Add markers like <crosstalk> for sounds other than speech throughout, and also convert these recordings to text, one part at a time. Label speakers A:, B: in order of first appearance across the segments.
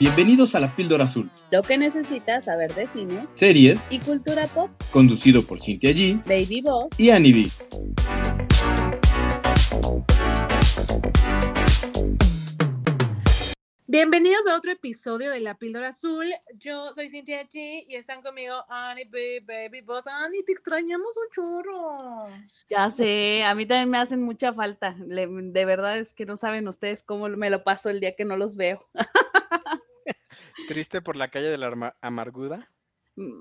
A: Bienvenidos a la Píldora Azul,
B: Lo que necesitas saber de cine
A: series
B: y cultura pop.
A: conducido por Cintia G
B: Baby Boss.
A: y Annie B.
C: Bienvenidos a otro episodio de La Píldora Azul. Yo soy Cintia G y están conmigo Annie B, Baby Boss. Annie, te extrañamos un chorro.
B: Ya sé, a mí también me hacen mucha falta. Le- de verdad es que no saben ustedes cómo me lo paso el día que no los veo. <laughs>
D: Triste por la calle de la amargura.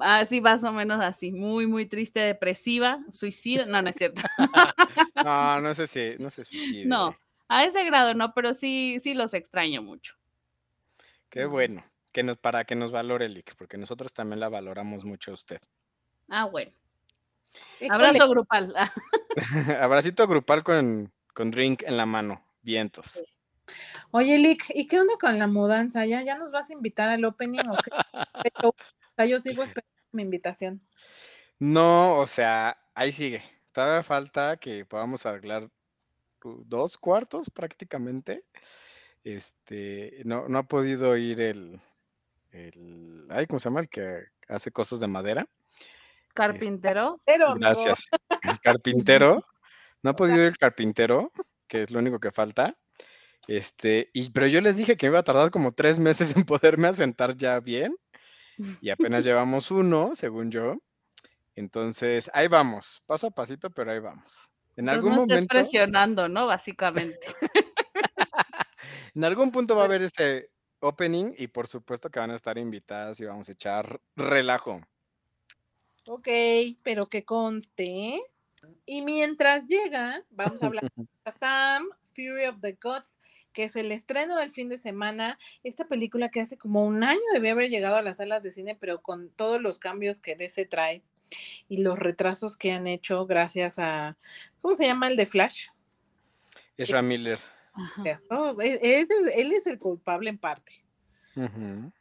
B: Así más o menos así, muy, muy triste, depresiva, suicida. No, no es cierto. <laughs>
D: No, no sé si, no sé si.
B: No, a ese grado no, pero sí, sí los extraño mucho.
D: Qué bueno, que nos, para que nos valore Lick, porque nosotros también la valoramos mucho a usted.
B: Ah, bueno. Abrazo grupal. <laughs> <laughs>
D: Abracito grupal con, con drink en la mano, vientos.
C: Oye, Lick, ¿y qué onda con la mudanza? ¿Ya, ya nos vas a invitar al opening o qué? Pero, <laughs> o sea, yo sigo esperando mi invitación.
D: No, o sea, ahí sigue. Todavía falta que podamos arreglar uh, dos cuartos prácticamente. Este, no, no ha podido ir el, el, ay, ¿cómo se llama? El que hace cosas de madera.
B: Carpintero.
C: Pero, amigo,
D: Gracias. El carpintero. No ha <laughs> podido ir el carpintero, que es lo único que falta. Este, y, pero yo les dije que me iba a tardar como tres meses en poderme asentar ya bien. Y apenas <laughs> llevamos uno, según yo. Entonces, ahí vamos, paso a pasito, pero ahí vamos. En algún
B: no
D: momento,
B: presionando, ¿no? Básicamente. <laughs>
D: en algún punto va a haber ese opening y por supuesto que van a estar invitadas y vamos a echar relajo.
C: Ok, pero que conste. Y mientras llega, vamos a hablar <laughs> de Sam, Fury of the Gods, que es el estreno del fin de semana. Esta película que hace como un año debía haber llegado a las salas de cine, pero con todos los cambios que DC trae y los retrasos que han hecho gracias a, ¿cómo se llama el de Flash?
D: Ezra Miller.
B: Ajá.
C: E- es el- él es el culpable en parte.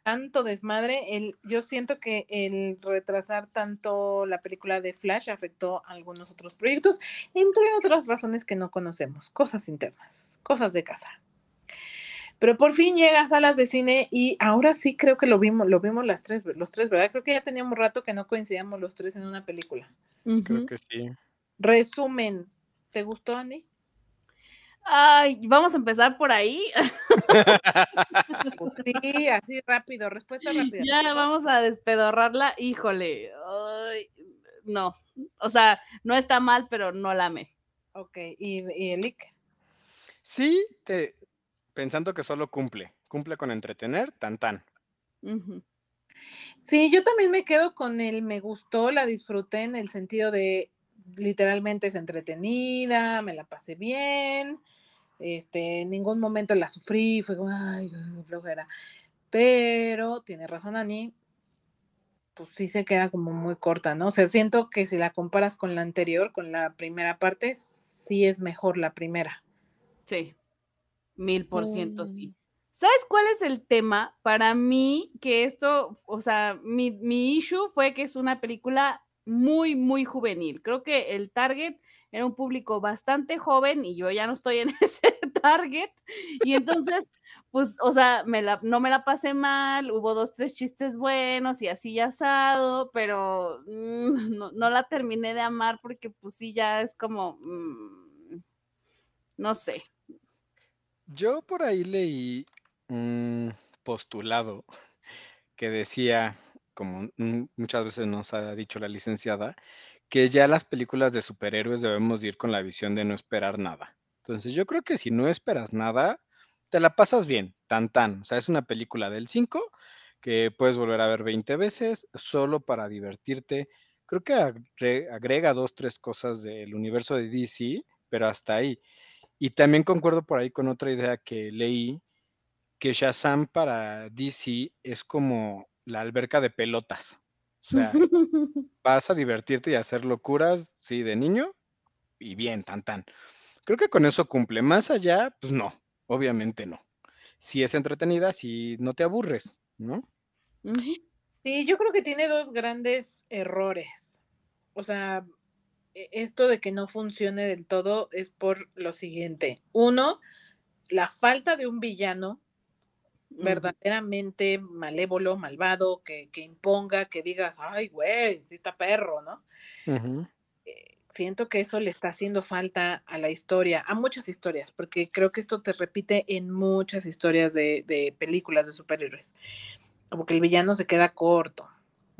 C: Tanto desmadre, el, yo siento que el retrasar tanto la película de Flash afectó a algunos otros proyectos, entre otras razones que no conocemos, cosas internas, cosas de casa. Pero por fin llega a salas de cine y ahora sí creo que lo vimos, lo vimos las tres, los tres, ¿verdad? Creo que ya teníamos rato que no coincidíamos los tres en una película.
D: Creo que sí.
C: Resumen, ¿te gustó, Andy?
B: Ay, vamos a empezar por ahí.
C: Pues sí, así rápido, respuesta rápida.
B: Ya vamos a despedorrarla. Híjole. ay, no. O sea, no está mal, pero no la amé.
C: Ok, ¿y, y Elick?
D: Sí, te, pensando que solo cumple, cumple con entretener, tan tan.
C: Sí, yo también me quedo con el me gustó, la disfruté en el sentido de literalmente es entretenida, me la pasé bien, este, en ningún momento la sufrí, fue como, ay, flojera. Pero tiene razón Ani, pues sí se queda como muy corta, ¿no? O sea, siento que si la comparas con la anterior, con la primera parte, sí es mejor la primera.
B: Sí. Mil por ciento sí.
C: Mm.
B: ¿Sabes cuál es el tema? Para mí, que esto, o sea, mi, mi issue fue que es una película muy, muy juvenil. Creo que el target era un público bastante joven y yo ya no estoy en <laughs> ese target. Y entonces, pues, o sea, no me la pasé mal, hubo dos, tres chistes buenos y así ya asado, pero mm, no, la terminé de amar porque pues sí, ya es como, mm, no sé.
D: Yo por ahí leí un postulado que decía, como muchas veces nos ha dicho la licenciada, que ya las películas de superhéroes debemos de ir con la visión de no esperar nada. Entonces yo creo que si no esperas nada, te la pasas bien, tan tan. O sea, es una película del 5 que puedes volver a ver 20 veces solo para divertirte. Creo que agre- agrega dos, tres cosas del universo de DC, pero hasta ahí. Y también concuerdo por ahí con otra idea que leí, que Shazam para DC es como la alberca de pelotas. O sea, <laughs> vas a divertirte y hacer locuras, sí, de niño, y bien, tan tan. Creo que con eso cumple. Más allá, pues no, obviamente no. Si es entretenida, si no te aburres, ¿no?
C: Sí, yo creo que tiene dos grandes errores. O sea, e- esto de que no funcione del todo es por lo siguiente. Uno, la falta de un villano verdaderamente malévolo, malvado, que, que, imponga, que digas, ay, güey, sí está perro, ¿no? Eh, siento que eso le está haciendo falta a la historia, a muchas historias, porque creo que esto te repite en muchas historias de, de películas de superhéroes. Como que el villano se queda corto,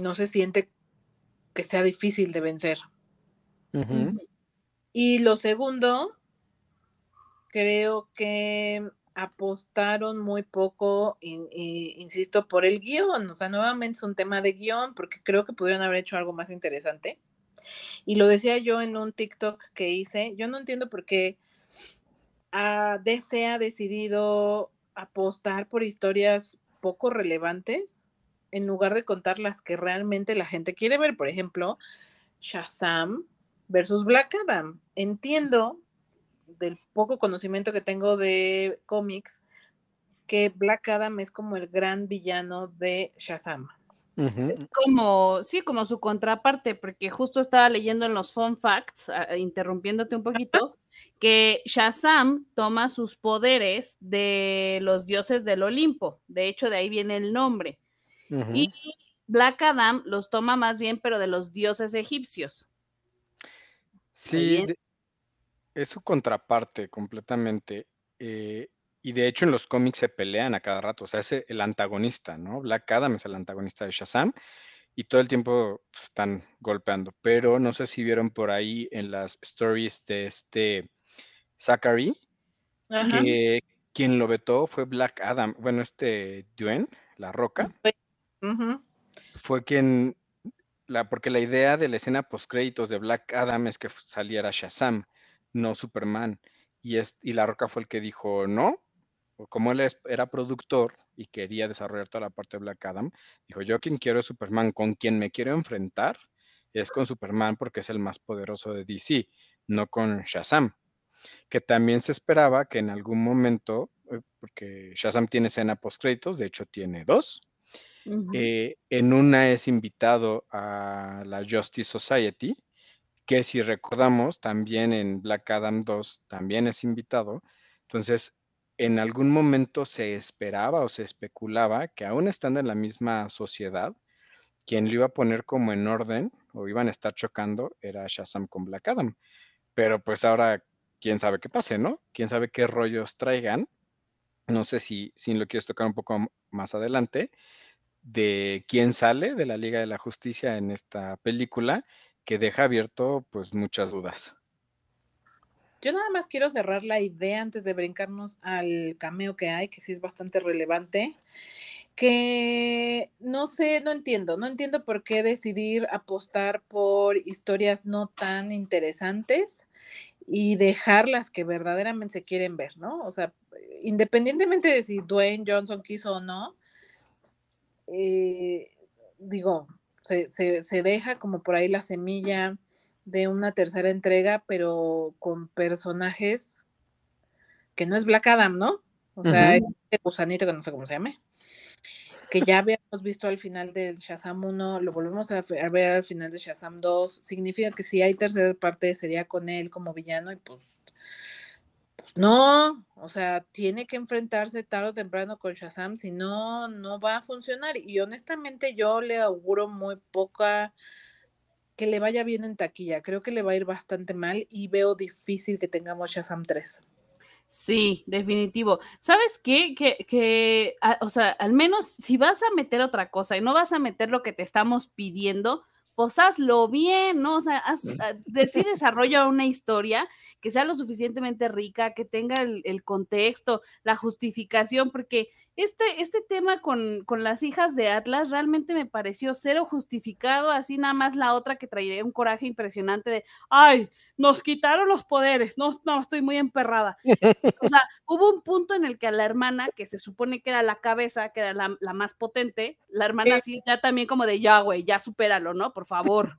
C: no se siente que sea difícil de vencer. Y lo segundo, creo que apostaron muy poco, insisto, por el guion. O sea, nuevamente es un tema de guion, porque creo que pudieron haber hecho algo más interesante. Y lo decía yo en un TikTok que hice. Yo no entiendo por qué uh, DC ha decidido apostar por historias poco relevantes en lugar de contar las que realmente la gente quiere ver. Por ejemplo, Shazam versus Black Adam. Entiendo del poco conocimiento que tengo de cómics, que Black Adam es como el gran villano de Shazam.
B: Es como, sí, como su contraparte, porque justo estaba leyendo en los fun facts, interrumpiéndote un poquito, <laughs> que Shazam toma sus poderes de los dioses del Olimpo. De hecho, de ahí viene el nombre. Y Black Adam los toma más bien, pero de los dioses egipcios.
D: Sí, es su contraparte completamente. Eh, y de hecho en los cómics se pelean a cada rato. O sea, es el antagonista, ¿no? Black Adam es el antagonista de Shazam y todo el tiempo están golpeando. Pero no sé si vieron por ahí en las stories de este Zachary, que quien lo vetó fue Black Adam. Bueno, este Dwayne, La Roca, fue quien, la, porque la idea de la escena post créditos de Black Adam es que saliera Shazam no Superman. Y, es, y La Roca fue el que dijo, no, como él era productor y quería desarrollar toda la parte de Black Adam, dijo, yo quien quiero es Superman, con quien me quiero enfrentar es con Superman porque es el más poderoso de DC, no con Shazam. Que también se esperaba que en algún momento, eh, porque Shazam tiene escena post créditos, de hecho tiene dos, eh, en una es invitado a la Justice Society, que si recordamos, también en Black Adam 2 también es invitado. Entonces, en algún momento se esperaba o se especulaba que aún estando en la misma sociedad, quien lo iba a poner como en orden o iban a estar chocando era Shazam con Black Adam. Pero pues ahora, quién sabe qué pase, ¿no? Quién sabe qué rollos traigan. No sé si, si lo quieres tocar un poco más adelante, de quién sale de la Liga de la Justicia en esta película que deja abierto pues muchas dudas.
C: Yo nada más quiero cerrar la idea antes de brincarnos al cameo que hay, que sí es bastante relevante, que no sé, no entiendo, no entiendo por qué decidir apostar por historias no tan interesantes y dejar las que verdaderamente se quieren ver, ¿no? O sea, independientemente de si Dwayne Johnson quiso o no, eh, digo, se, deja como por ahí la semilla de una tercera entrega, pero con personajes que no es Black Adam, ¿no? O sea, uh gusanito que no sé cómo se llame, que ya habíamos visto al final del Shazam 1, lo volvemos a ver al final de Shazam 2, significa que si hay tercera parte sería con él como villano y pues no, o sea, tiene que enfrentarse tarde o temprano con Shazam, si no, no va a funcionar. Y honestamente yo le auguro muy poca que le vaya bien en taquilla. Creo que le va a ir bastante mal y veo difícil que tengamos Shazam 3.
B: Sí, definitivo. ¿Sabes qué? Que, que o sea, al menos si vas a meter otra cosa y no vas a meter lo que te estamos pidiendo, pues hazlo bien, ¿no? O sea, haz, ah, sí desarrolla una historia que sea lo suficientemente rica, que tenga el, contexto, la justificación, porque este, este tema con, con, las hijas de Atlas realmente me pareció cero justificado, así nada más la otra que traería un coraje impresionante de, ay, nos quitaron los poderes, no, no, estoy muy emperrada. O sea, <laughs> hubo un punto en el que a la hermana, que se supone que era la cabeza, que era la, la más potente, la hermana así ya también como de, ya, güey, ya supéralo, ¿no? Por favor.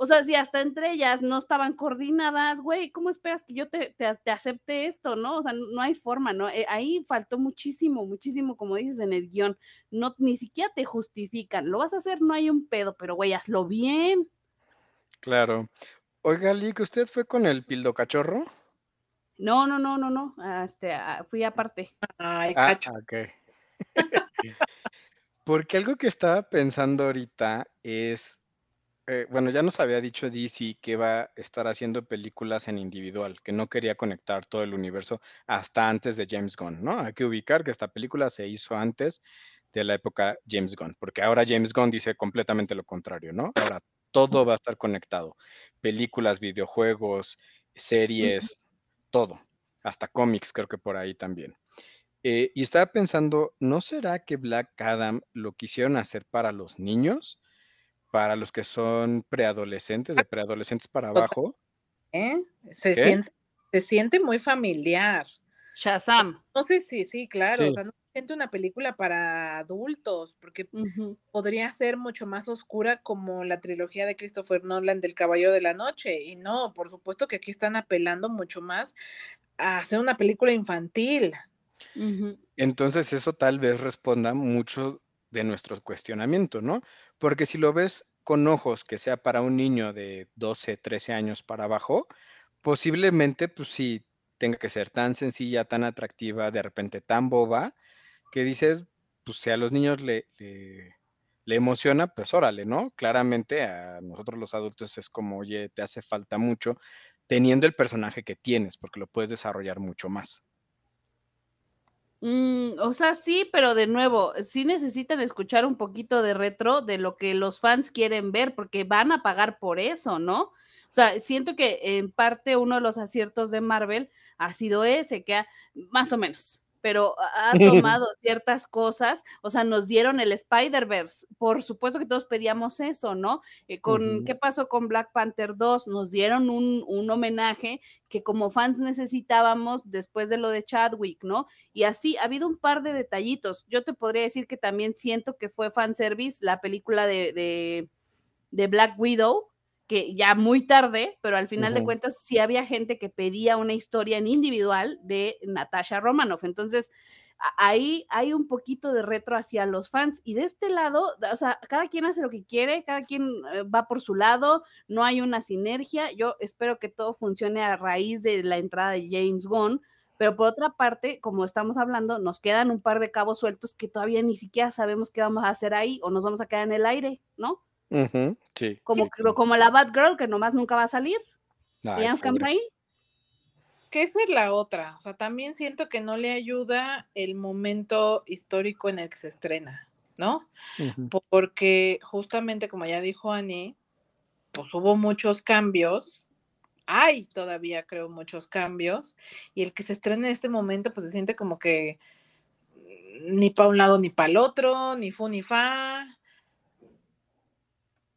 B: O sea, si hasta entre ellas no estaban coordinadas, güey, ¿cómo esperas que yo te, te, acepte esto, no? O sea, no, hay forma, ¿no? Eh, ahí faltó muchísimo, muchísimo, como dices en el guion. No, ni siquiera te justifican. Lo vas a hacer, no hay un pedo, pero güey, hazlo bien.
D: Claro. Oiga, Lick, ¿usted fue con el pildo cachorro?
B: No, no, no, no, no. Este, ah, fui aparte.
C: Ay, ah, cacho.
D: ok. <laughs> Porque algo que estaba pensando ahorita es, eh, bueno, ya nos había dicho DC que va a estar haciendo películas en individual, que no quería conectar todo el universo hasta antes de James Gunn, ¿no? Hay que ubicar que esta película se hizo antes de la época James Gunn, porque ahora James Gunn dice completamente lo contrario, ¿no? Ahora todo va a estar conectado. Películas, videojuegos, series, todo. Hasta cómics, creo que por ahí también. Eh, y estaba pensando, ¿no será que Black Adam lo quisieron hacer para los niños? Para los que son preadolescentes, de preadolescentes para abajo.
C: ¿Eh? Se,
D: ¿Qué?
C: siente, se siente muy familiar.
B: Shazam.
C: No sé si sí, claro.
D: Sí.
C: O sea, no se siente una película para adultos, porque podría ser mucho más oscura como la trilogía de Christopher Nolan del Caballero de la Noche. Y no, por supuesto que aquí están apelando mucho más a hacer una película infantil.
D: Entonces eso tal vez responda mucho de nuestro cuestionamiento, ¿no? Porque si lo ves con ojos que sea para un niño de 12, 13 años para abajo, posiblemente pues sí tenga que ser tan sencilla, tan atractiva, de repente tan boba, que dices, pues si a los niños le, le, le emociona, pues órale, ¿no? Claramente a nosotros los adultos es como, oye, te hace falta mucho teniendo el personaje que tienes, porque lo puedes desarrollar mucho más.
B: Mm, o sea, sí, pero de nuevo, sí necesitan escuchar un poquito de retro de lo que los fans quieren ver, porque van a pagar por eso, ¿no? O sea, siento que en parte uno de los aciertos de Marvel ha sido ese, que ha, más o menos, pero ha <laughs> tomado ciertas cosas, o sea, nos dieron el Spider-Verse, por supuesto que todos pedíamos eso, ¿no? Eh, con. ¿Qué pasó con Black Panther 2? Nos dieron un, un homenaje que como fans necesitábamos después de lo de Chadwick, ¿no? Y así ha habido un par de detallitos. Yo te podría decir que también siento que fue fanservice la película de, de, de Black Widow, que ya muy tarde, pero al final de cuentas sí había gente que pedía una historia en individual de Natasha Romanoff. Entonces, ahí hay un poquito de retro hacia los fans. Y de este lado, o sea, cada quien hace lo que quiere, cada quien eh, va por su lado, no hay una sinergia. Yo espero que todo funcione a raíz de la entrada de James Gunn. Pero por otra parte, como estamos hablando, nos quedan un par de cabos sueltos que todavía ni siquiera sabemos qué vamos a hacer ahí o nos vamos a quedar en el aire, ¿no?
D: Sí.
B: Como,
D: sí.
B: como la Batgirl, que nomás nunca va a salir. y
D: Ay.
C: Que esa es la otra. O sea, también siento que no le ayuda el momento histórico en el que se estrena, ¿no? Porque justamente como ya dijo Ani, pues hubo muchos cambios. Hay todavía, creo, muchos cambios. Y el que se estrena en este momento, pues se siente como que mm, ni para un lado ni para el otro, ni fu ni fa.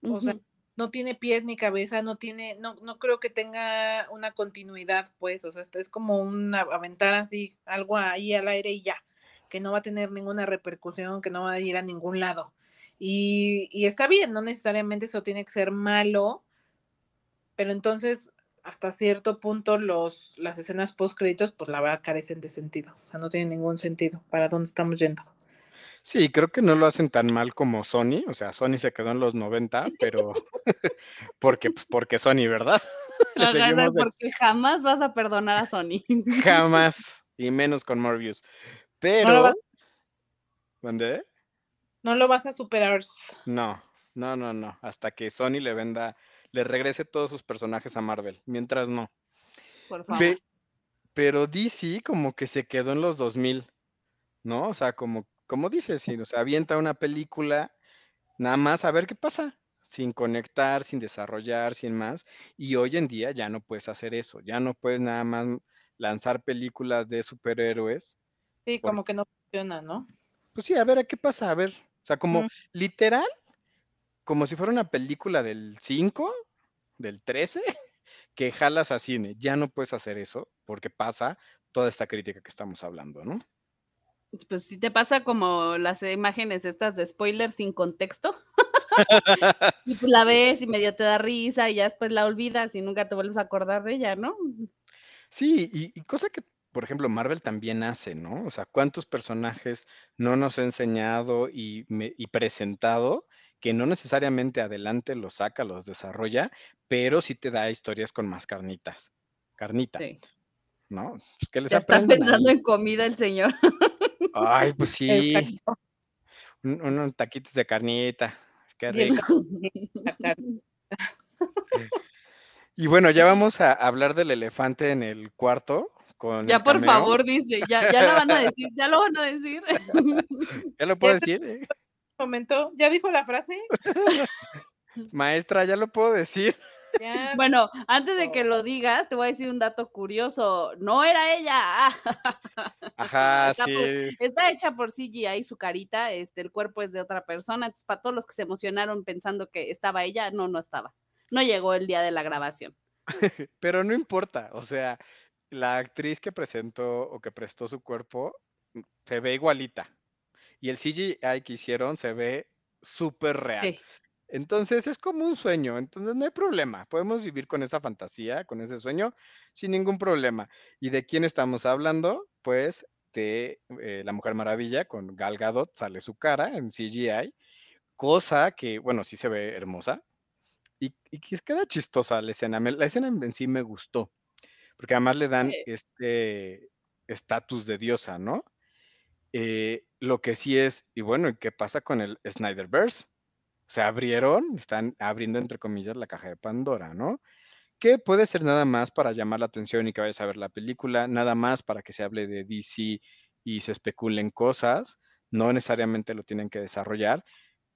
C: O sea, no tiene pies ni cabeza, no tiene, no, no creo que tenga una continuidad, pues, o sea, es como una aventar así algo ahí al aire y ya, que no va a tener ninguna repercusión, que no va a ir a ningún lado. Y, y está bien, no necesariamente eso tiene que ser malo, pero entonces hasta cierto punto los, las escenas post créditos, pues la verdad carecen de sentido, o sea, no tienen ningún sentido para dónde estamos yendo.
D: Sí, creo que no lo hacen tan mal como Sony, o sea, Sony se quedó en los 90, pero <laughs> porque, pues, porque Sony, ¿verdad? <laughs> Seguimos
B: porque jamás vas a perdonar a Sony.
D: jamás, y menos con Morbius. <laughs>
C: No
D: Pero,
C: vas,
D: ¿dónde?
C: no lo vas a superar.
D: No, no, no, no, hasta que Sony le venda, le regrese todos sus personajes a Marvel, mientras no.
B: Por favor.
D: Pe- pero DC como que se quedó en los 2000, ¿no? O sea, como, como dices, o sea, avienta una película, nada más a ver qué pasa, sin conectar, sin desarrollar, sin más. Y hoy en día ya no puedes hacer eso, ya no puedes nada más lanzar películas de superhéroes.
C: Sí, como que no funciona, ¿no?
D: Pues sí, a ver a qué pasa, a ver. O sea, como
C: Mm.
D: literal, como si fuera una película del 5, del 13, <laughs> que jalas a cine. Ya no puedes hacer eso porque pasa toda esta crítica que estamos hablando, ¿no?
B: Pues si te pasa como las imágenes estas de spoilers sin contexto. <laughs> y pues la ves y medio te da risa y ya después la olvidas y nunca te vuelves a acordar de ella, ¿no?
D: Sí, y, y cosa que, por ejemplo, Marvel también hace, ¿no? O sea, ¿cuántos personajes no nos ha enseñado y, me- y presentado que no necesariamente adelante los saca, los desarrolla, pero sí te da historias con más carnitas, carnita,
B: Sí.
D: ¿no? Pues que les
B: Ya está pensando
D: ahí.
B: en comida el señor. <laughs>
D: Ay, pues <laughs> sí, un- unos taquitos de carnita, qué rico. <laughs>
C: sacar.
D: Y bueno, ya vamos a hablar del elefante en el cuarto con
B: Ya
D: el
B: por
D: cameo.
B: favor, dice, ya, ya lo van a decir, ya lo van a decir. <laughs>
D: ¿Ya lo puedo
C: Ya
D: decir? eh?
C: momento, ¿ya dijo la frase?
D: Maestra, ¿ya lo puedo decir?
C: Ya.
B: Bueno, antes de que lo digas, te voy a decir un dato curioso. No era ella. <laughs>
D: Ajá,
B: Está,
D: sí.
B: por- está hecha por CGI su carita, este, el cuerpo es de otra persona. Entonces, para todos los que se emocionaron pensando que estaba ella, no, no estaba. No llegó el día de la grabación. <laughs>
D: Pero no importa, o sea, la actriz que presentó o que prestó su cuerpo mm, se ve igualita. Y el CGI que hicieron se ve súper real.
B: Sí.
D: Entonces es como un sueño, entonces no hay problema. Podemos vivir con esa fantasía, con ese sueño, sin ningún problema. ¿Y de quién estamos hablando? Pues de eh, La Mujer Maravilla, con Gal Gadot, sale su cara en CGI, cosa que, bueno, sí se ve hermosa y, y que queda chistosa la escena. la escena en en sí me gustó, porque además le dan
B: Sí.
D: este estatus de diosa, ¿no? Eh, lo que sí es, y bueno, ¿y ¿qué pasa con el Snyderverse? Se abrieron, están abriendo entre comillas la caja de Pandora, ¿no? Que puede ser nada más para llamar la atención y que vayas a ver la película, nada más para que se hable de DC y se especulen cosas, no necesariamente lo tienen que desarrollar,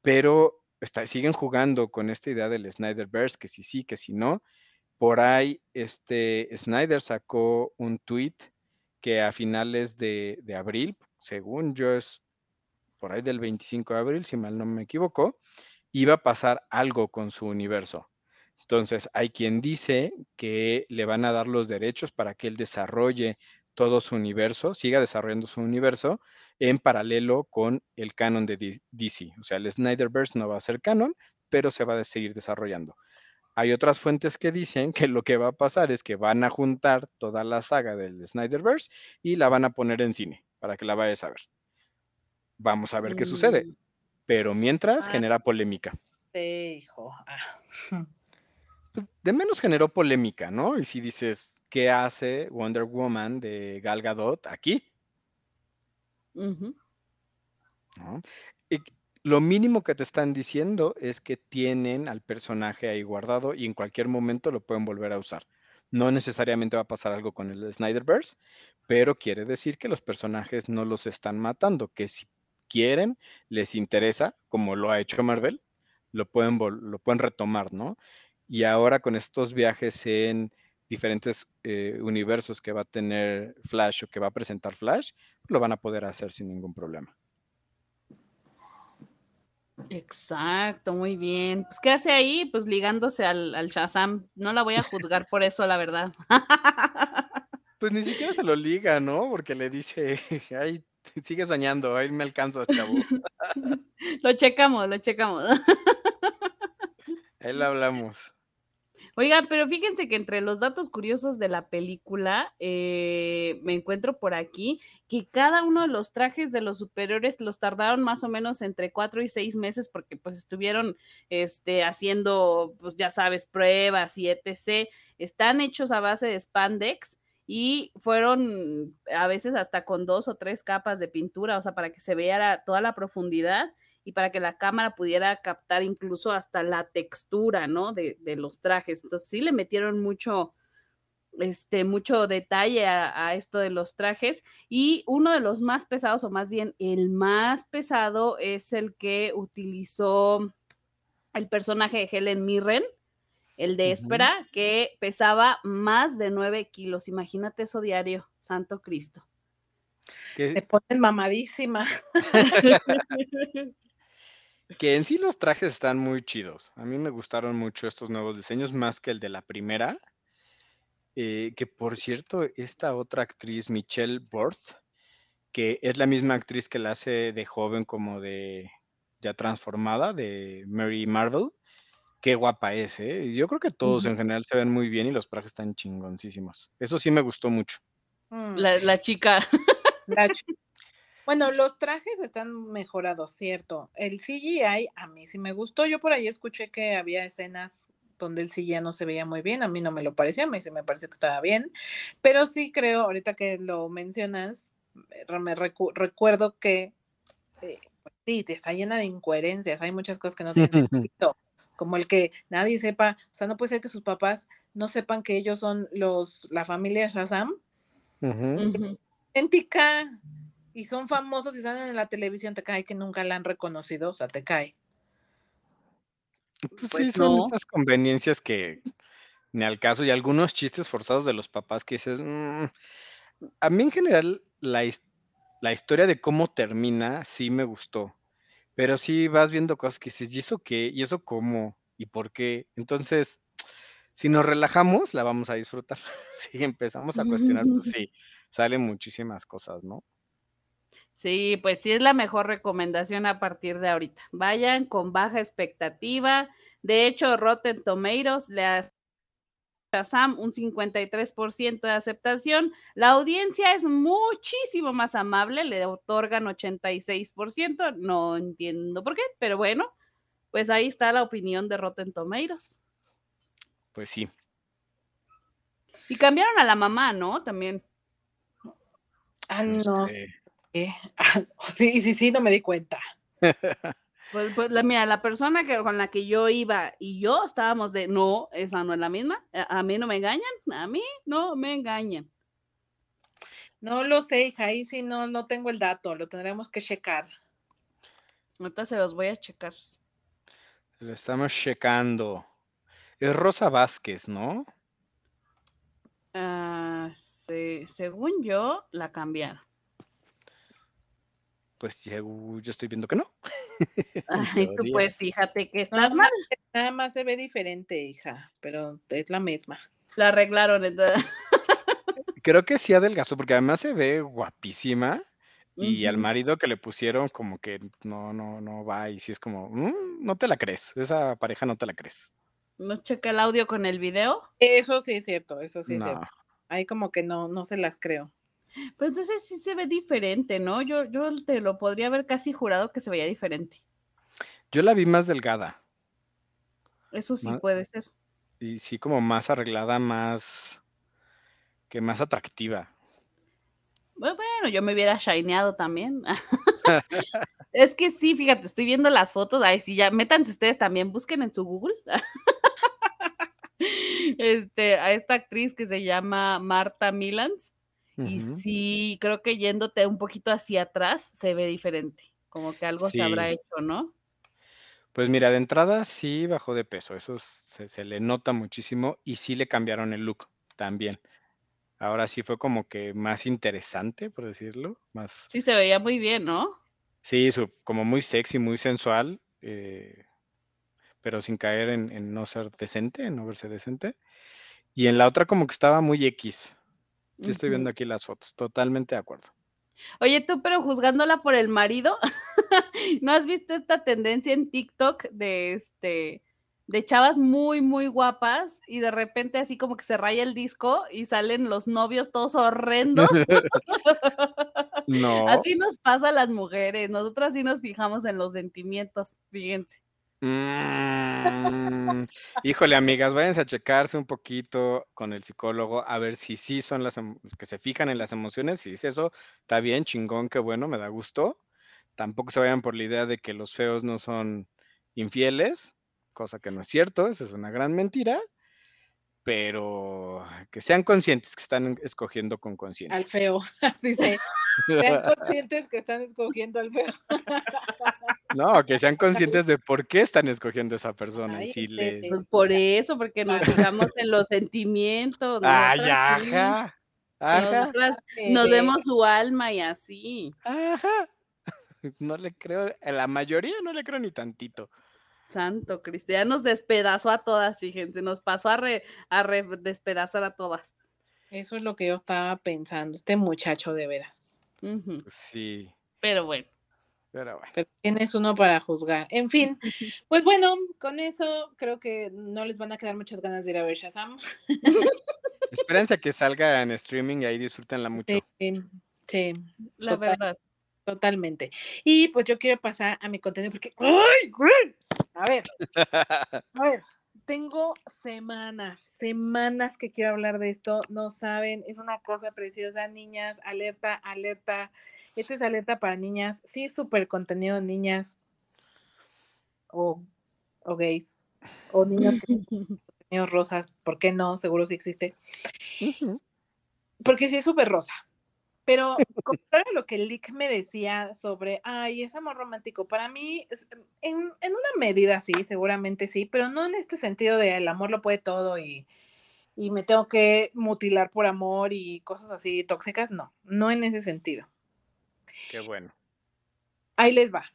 D: pero está- siguen jugando con esta idea del Snyderverse, que si sí, que si no. Por ahí, este Snyder sacó un tweet que a finales de, de abril, según yo es por ahí del 25 de abril, si mal no me equivoco, iba a pasar algo con su universo. Entonces, hay quien dice que le van a dar los derechos para que él desarrolle todo su universo, siga desarrollando su universo en paralelo con el canon de DC. O sea, el Snyderverse no va a ser canon, pero se va a seguir desarrollando. Hay otras fuentes que dicen que lo que va a pasar es que van a juntar toda la saga del Snyderverse y la van a poner en cine para que la vayas a ver. Vamos a ver qué sucede. Pero mientras
C: Ah.
D: genera polémica.
C: Sí, hijo. Ah.
D: Pues, de menos generó polémica, ¿no? Y si dices, ¿qué hace Wonder Woman de Gal Gadot aquí? Y lo mínimo que te están diciendo es que tienen al personaje ahí guardado y en cualquier momento lo pueden volver a usar. No necesariamente va a pasar algo con el Snyderverse, pero quiere decir que los personajes no los están matando, que si quieren, les interesa, como lo ha hecho Marvel, lo pueden, lo pueden retomar, ¿no? Y ahora con estos viajes en diferentes eh, universos que va a tener Flash o que va a presentar Flash, lo van a poder hacer sin ningún problema.
B: Exacto, muy bien. Pues, ¿qué hace ahí? Pues ligándose al, al Shazam. No la voy a juzgar por eso, la verdad.
D: Pues ni siquiera se lo liga, ¿no? Porque le dice, <laughs> ay, <laughs> sigue soñando, ahí me alcanzas, chavo. <laughs>
B: Lo checamos, lo checamos.
D: Ahí lo hablamos.
B: Oiga, pero fíjense que entre los datos curiosos de la película, eh, me encuentro por aquí que cada uno de los trajes de los superiores los tardaron más o menos entre cuatro y seis meses porque pues estuvieron este, haciendo, pues ya sabes, pruebas y etc. Están hechos a base de spandex y fueron a veces hasta con dos o tres capas de pintura, o sea, para que se viera toda la profundidad y para que la cámara pudiera captar incluso hasta la textura, ¿no? De, los trajes. Entonces sí le metieron mucho, este, mucho detalle a, a, esto de los trajes. Y uno de los más pesados, o más bien el más pesado, es el que utilizó el personaje de Helen Mirren, el de Espera, uh -huh. que pesaba más de 9 kilos. Imagínate eso diario, Santo Cristo.
C: Te ponen mamadísima. <laughs>
D: que en sí los trajes están muy chidos. A mí me gustaron mucho estos nuevos diseños, más que el de la primera. Eh, que por cierto, esta otra actriz, Michelle Borth, que es la misma actriz que la hace de joven como de ya transformada, de Mary Marvel. Qué guapa es, ¿eh? Yo creo que todos uh -huh. en general se ven muy bien y los trajes están chingoncísimos. Eso sí me gustó mucho.
B: La, la chica.
C: La. <laughs> Bueno, los trajes están mejorados, cierto. El CGI a mí sí me gustó. Yo por ahí escuché que había escenas donde el CGI no se veía muy bien. A mí no me lo pareció, a mí sí me pareció que estaba bien. Pero sí creo, ahorita que lo mencionas, me recu- recuerdo que eh, pues sí, te está llena de incoherencias, hay muchas cosas que no tienen sentido, <laughs> como el que nadie sepa, o sea, no puede ser que sus papás no sepan que ellos son los, la familia Shazam.
D: Ujú.
C: idéntica, y son famosos y salen en la televisión, te cae que nunca la han reconocido, o sea, te cae.
D: Pues sí,
B: Pues
D: son
B: no.
D: estas conveniencias que ni al caso y algunos chistes forzados de los papás que dices, "Mm". a mí en general la, la historia de cómo termina sí me gustó, pero sí vas viendo cosas que dices, ¿y eso qué? ¿Y eso cómo? ¿Y por qué? Entonces, si nos relajamos, la vamos a disfrutar. <laughs> Si empezamos a cuestionar, pues <laughs> sí, salen muchísimas cosas, ¿no?
B: Sí, pues sí es la mejor recomendación a partir de ahorita. Vayan con baja expectativa. De hecho, Rotten Tomatoes le hace Shazam un 53% de aceptación. La audiencia es muchísimo más amable, le otorgan 86%. No entiendo por qué, pero bueno, pues ahí está la opinión de Rotten Tomatoes.
D: Pues sí.
B: Y cambiaron a la mamá, ¿no? También.
C: Ah, no
D: Este,
C: sé. Ah, <laughs> sí, sí, sí, no me di cuenta. <laughs>
B: Pues, pues la, mira, la persona que, con la que yo iba y yo estábamos de, no, esa no es la misma, a, a mí no me engañan, a mí no me engañan.
C: No lo sé, hija, ahí sí no, no tengo el dato, lo tendremos que checar.
B: Ahorita se los voy a checar.
D: Lo estamos checando. Es Rosa Vázquez, ¿no?
B: Ah, se- según yo, la cambiaron.
D: Pues yo estoy viendo que no. <laughs>
B: Ay, tú pues fíjate que
C: Nada
B: estás mal.
C: más, nada más se ve diferente, hija, pero es la misma.
B: La arreglaron. entonces. <laughs>
D: Creo que sí adelgazó, porque además se ve guapísima. Y al marido que le pusieron como que no, no, no va. Y sí es como, "Mm, no te la crees. Esa pareja no te la crees.
B: ¿No checa el audio con el video?
C: Eso sí es cierto, eso sí es
D: No.
C: cierto. Ahí como que no, no se las creo.
B: Pero entonces sí se ve diferente, ¿no? Yo, yo te lo podría haber casi jurado que se veía diferente.
D: Yo la vi más delgada.
B: Eso sí puede ser.
D: Y sí como más arreglada, más que más atractiva.
B: Bu- Bueno, yo me hubiera shineado también. <laughs> es que sí, fíjate, estoy viendo las fotos. Ay, sí, ya métanse ustedes también, busquen en su Google. <laughs> este, a esta actriz que se llama Marta Milans. Y sí, creo que yéndote un poquito hacia atrás se ve diferente. Como que algo se habrá hecho, ¿no?
D: Pues mira, de entrada sí bajó de peso, eso se, se le nota muchísimo y sí le cambiaron el look también. Ahora sí fue como que más interesante, por decirlo, más,
B: Sí, se veía muy bien, ¿no?
D: sí, su- como muy sexy, muy sensual, eh, pero sin caer en, en no ser decente, en no verse decente. Y en la otra como que estaba muy X. Sí estoy viendo aquí las fotos, totalmente de acuerdo.
B: Oye, tú, pero juzgándola por el marido, <laughs> ¿no has visto esta tendencia en TikTok de este de chavas muy, muy guapas y de repente así como que se raya el disco y salen los novios todos horrendos? <laughs>
D: No.
B: Así nos pasa a las mujeres, nosotras sí nos fijamos en los sentimientos, fíjense.
D: Mm, híjole, amigas, váyanse a checarse un poquito con el psicólogo a ver si sí son las que se fijan en las emociones. Si dice eso, está bien, chingón, qué bueno, me da gusto. Tampoco se vayan por la idea de que los feos no son infieles, cosa que no es cierto, esa es una gran mentira. Pero que sean conscientes que están escogiendo con conciencia.
C: Al feo, <laughs> dice. Sean <laughs> conscientes que están escogiendo al feo. <laughs>
D: No, que sean conscientes de por qué están escogiendo a esa persona. y si les.
B: Pues por eso, porque nos fijamos en los sentimientos.
D: ¡Ay,
B: nosotras
D: ajá! Ajá.
B: Nosotras nos vemos su alma y así.
D: Ajá. <laughs> No le creo, a la mayoría no le creo ni tantito.
B: Santo Cristo, ya nos despedazó a todas, fíjense, nos pasó a, re- a re- despedazar a todas.
C: Eso es lo que yo estaba pensando, este muchacho de veras.
D: Pues sí,
B: Pero bueno,
D: pero bueno.
C: Pero ¿quién es uno para juzgar? En fin, <laughs> pues bueno, con eso creo que no les van a quedar muchas ganas de ir a ver Shazam. <laughs>
D: Espérense a que salga en streaming y ahí disfrútenla mucho.
C: Sí, sí,
B: la
C: Total.
B: verdad.
C: totalmente. Y pues yo quiero pasar a mi contenido porque. ¡Ay, güey! A ver, <laughs> a ver. Tengo semanas, semanas que quiero hablar de esto. No saben, es una cosa preciosa, niñas. Alerta, alerta. Este es alerta para niñas. Sí, súper contenido, niñas. O, o gays. O niños que <laughs> niños rosas. ¿Por qué no? Seguro sí existe. Porque sí es súper rosa. Pero contrario a lo que Lick me decía sobre, ay, es amor romántico, para mí, en, en, una medida sí, seguramente sí, pero no en este sentido de el amor lo puede todo y, y me tengo que mutilar por amor y cosas así tóxicas, no, no en ese sentido.
D: Qué bueno.
C: Ahí les va.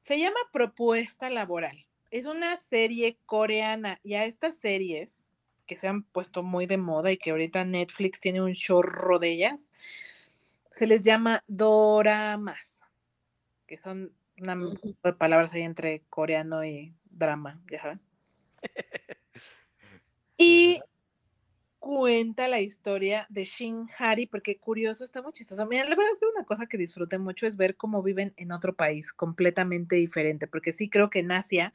C: Se llama Propuesta Laboral. Es una serie coreana y a estas series que se han puesto muy de moda y que ahorita Netflix tiene un chorro de ellas, se les llama doramas, que son una de palabras ahí entre coreano y drama, ya saben. <laughs> Y cuenta la historia de Shin Hari, porque curioso, está muy chistoso. Mira, la verdad es que una cosa que disfruté mucho es ver cómo viven en otro país completamente diferente, porque sí creo que en Asia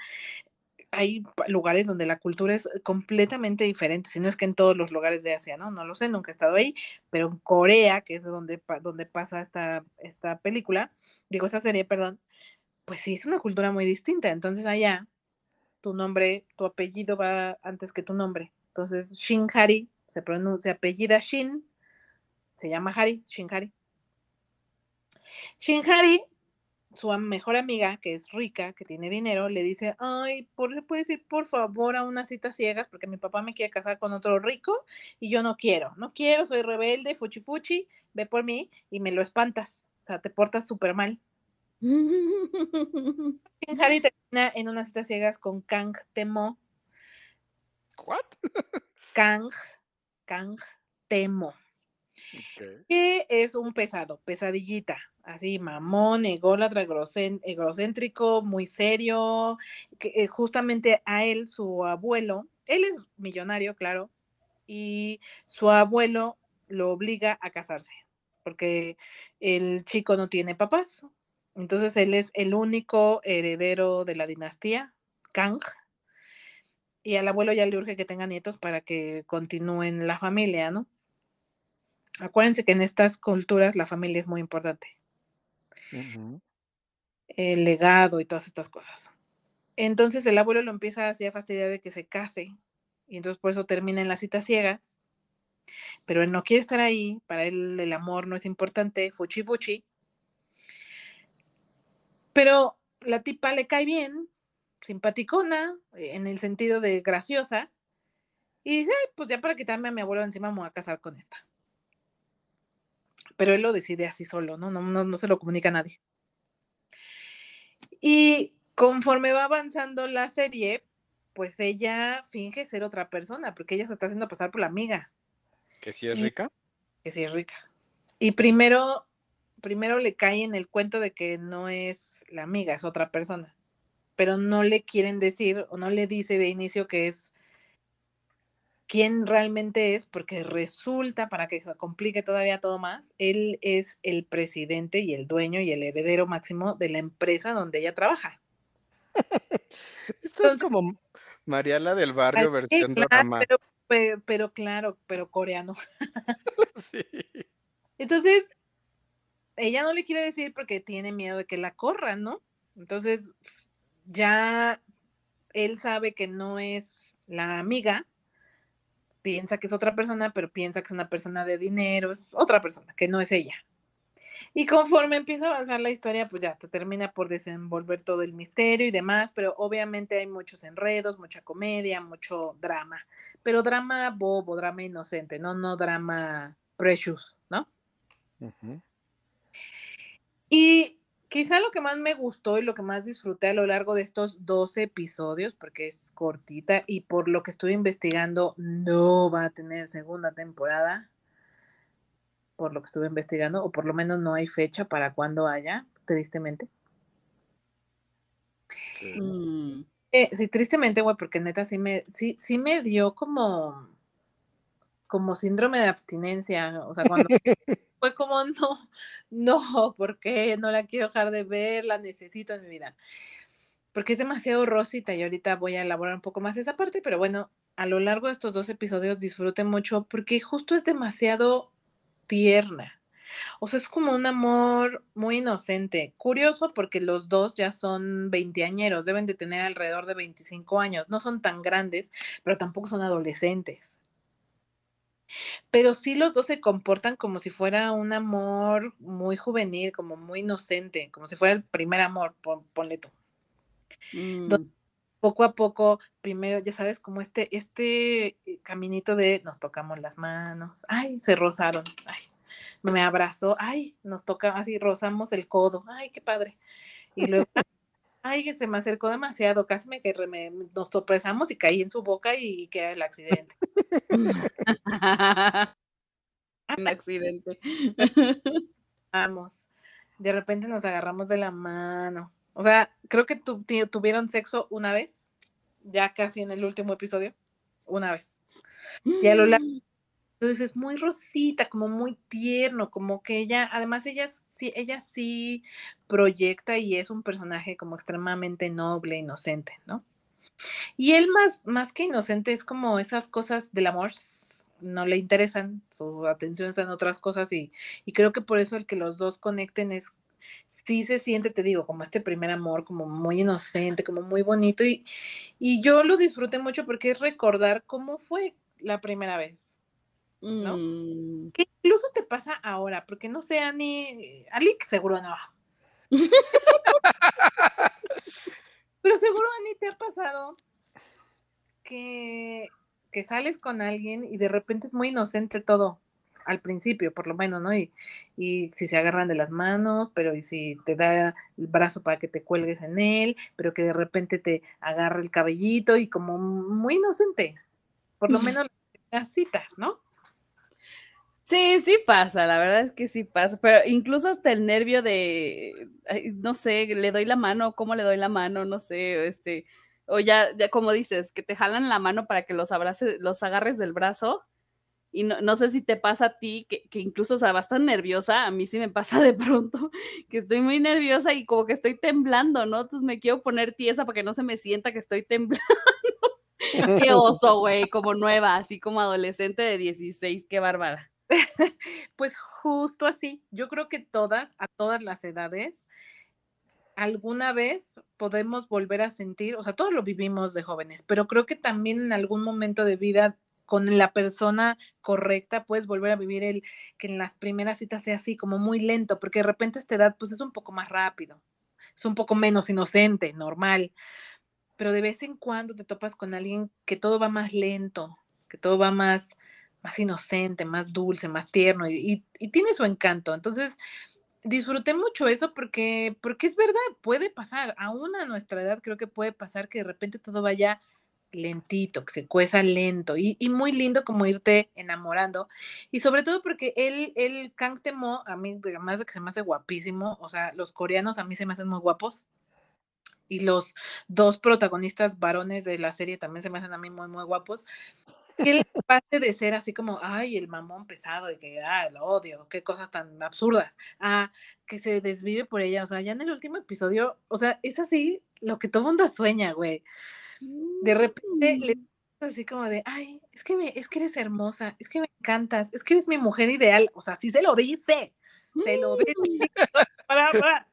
C: hay lugares donde la cultura es completamente diferente, si no es que en todos los lugares de Asia, ¿no? No lo sé, nunca he estado ahí, pero en Corea, que es donde, donde pasa esta, esta película, digo, esta serie, perdón, pues sí, es una cultura muy distinta. Entonces allá, tu nombre, tu apellido va antes que tu nombre. Entonces, Shin Hari se pronuncia apellida Shin, se llama Hari, Shin Hari. Shin Hari su mejor amiga, que es rica, que tiene dinero, le dice, ay, ¿por puedes ir por favor a unas citas ciegas? Porque mi papá me quiere casar con otro rico y yo no quiero, no quiero, soy rebelde, fuchi fuchi, ve por mí y me lo espantas, o sea, te portas súper mal. <laughs> Harry termina en unas citas ciegas con Kang Temo.
D: ¿What? <laughs>
C: Kang, Kang Temo. Que es un pesado, pesadillita así mamón, ególatra, egocéntrico, muy serio, que eh, justamente a él, su abuelo, él es millonario, claro, y su abuelo lo obliga a casarse, porque el chico no tiene papás, entonces él es el único heredero de la dinastía, Kang, y al abuelo ya le urge que tenga nietos para que continúen la familia, ¿no? Acuérdense que en estas culturas la familia es muy importante el legado y todas estas cosas. Entonces el abuelo lo empieza a fastidiar de que se case y entonces por eso termina en las citas ciegas. Pero él no quiere estar ahí, para él el amor no es importante, fuchi fuchi. Pero la tipa le cae bien, simpaticona, en el sentido de graciosa, y dice, pues ya para quitarme a mi abuelo encima me voy a casar con esta pero él lo decide así solo, ¿no? No, no, no se lo comunica a nadie. Y conforme va avanzando la serie, pues ella finge ser otra persona, porque ella se está haciendo pasar por la amiga.
D: ¿Que sí es rica?
C: Que sí es rica. Y primero, primero le cae en el cuento de que no es la amiga, es otra persona. Pero no le quieren decir o no le dice de inicio que es quién realmente es, porque resulta, para que se complique todavía todo más, él es el presidente y el dueño y el heredero máximo de la empresa donde ella trabaja. <laughs>
D: Esto es como Mariala del barrio versión
C: claro, pero, pero, claro, pero coreano. <laughs> sí. Entonces, ella no le quiere decir porque tiene miedo de que la corran, ¿no? Entonces, ya él sabe que no es la amiga, piensa que es otra persona, pero piensa que es una persona de dinero, es otra persona, que no es ella. Y conforme empieza a avanzar la historia, pues ya te termina por desenvolver todo el misterio y demás, pero obviamente hay muchos enredos, mucha comedia, mucho drama, pero drama bobo, drama inocente, no, no drama precious, ¿no? Y Quizá lo que más me gustó y lo que más disfruté a lo largo de estos 12 episodios, porque es cortita y por lo que estuve investigando no va a tener segunda temporada, por lo que estuve investigando, o por lo menos no hay fecha para cuando haya, tristemente. Sí, mm, eh, sí tristemente, güey, porque neta sí me, sí, sí me dio como, como síndrome de abstinencia, o sea, cuando <laughs> fue como, no, no, porque no la quiero dejar de ver, la necesito en mi vida. porque es demasiado rosita y ahorita voy a elaborar un poco más esa parte, pero bueno, a lo largo de estos dos episodios disfrute mucho porque justo es demasiado tierna. O sea, es como un amor muy inocente. Curioso porque los dos ya son veinteañeros, deben de tener alrededor de 25 años. No son tan grandes, pero tampoco son adolescentes. Pero sí los dos se comportan como si fuera un amor muy juvenil, como muy inocente, como si fuera el primer amor, ponle tú.
B: Mm,
C: Poco a poco, primero, ya sabes, como este, este eh, caminito de nos tocamos las manos, ay, se rozaron, ay, me abrazó, ay, nos toca, así rozamos el codo, ay, qué padre. Y luego, ay, que se me acercó demasiado, casi me, que me nos tropezamos y caí en su boca y, y queda el accidente. <laughs> <laughs>
B: Un accidente. <laughs>
C: Vamos, de repente nos agarramos de la mano. O sea, creo que tu- tuvieron sexo una vez, ya casi en el último episodio, una vez. Y a lo largo <gasps> Entonces es muy rosita, como muy tierno, como que ella, además ella sí, ella sí proyecta y es un personaje como extremadamente noble, inocente, ¿no? Y él más, más que inocente es como esas cosas del amor, no le interesan, su atención está en otras cosas y, y creo que por eso el que los dos conecten es, sí se siente, te digo, como este primer amor, como muy inocente, como muy bonito y, y yo lo disfruté mucho porque es recordar cómo fue la primera vez. ¿No?
B: Mm,
C: que incluso te pasa ahora, porque no sé, Ani, Ali seguro no. <laughs> Pero seguro, Ani, te ha pasado que, que sales con alguien y de repente es muy inocente todo, al principio, por lo menos, ¿no? Y, y si se agarran de las manos, pero y si te da el brazo para que te cuelgues en él, pero que de repente te agarra el cabellito y como muy inocente, por lo <laughs> menos las citas, ¿no?
B: Sí, sí pasa, la verdad es que sí pasa, pero incluso hasta el nervio de, no sé, le doy la mano, cómo le doy la mano, no sé, este, o ya, ya como dices, que te jalan la mano para que los abraces, los agarres del brazo, y no, no sé si te pasa a ti, que, que incluso, o sea, vas tan nerviosa, a mí sí me pasa de pronto, <laughs> que estoy muy nerviosa y como que estoy temblando, ¿no? Entonces me quiero poner tiesa para que no se me sienta que estoy temblando. <laughs> Qué oso, güey, como nueva, así como adolescente de 16, qué bárbara. <laughs>
C: Pues justo así, yo creo que todas, a todas las edades, alguna vez podemos volver a sentir, o sea, todos lo vivimos de jóvenes, pero creo que también en algún momento de vida con la persona correcta puedes volver a vivir el que en las primeras citas sea así como muy lento, porque de repente esta edad pues es un poco más rápido, es un poco menos inocente, normal, pero de vez en cuando te topas con alguien que todo va más lento, que todo va más más inocente, más dulce, más tierno y, y, y, tiene su encanto. Entonces, disfruté mucho eso porque, porque es verdad, puede pasar, aún a nuestra edad creo que puede pasar que de repente todo vaya lentito, que se cueza lento y, y muy lindo como irte enamorando y sobre todo porque él, el Kang Temo, a mí además de que se me hace guapísimo, o sea, los coreanos a mí se me hacen muy guapos y los dos protagonistas varones de la serie también se me hacen a mí muy, muy guapos que él pase de ser así como, ay, el mamón pesado y que, ah, lo odio, qué cosas tan absurdas, a que se desvive por ella, o sea, ya en el último episodio, o sea, es así lo que todo mundo sueña, güey. De repente le así como de, ay, es que, me, es que eres hermosa, es que me encantas, es que eres mi mujer ideal, o sea, sí se lo dice, se lo dice, palabras.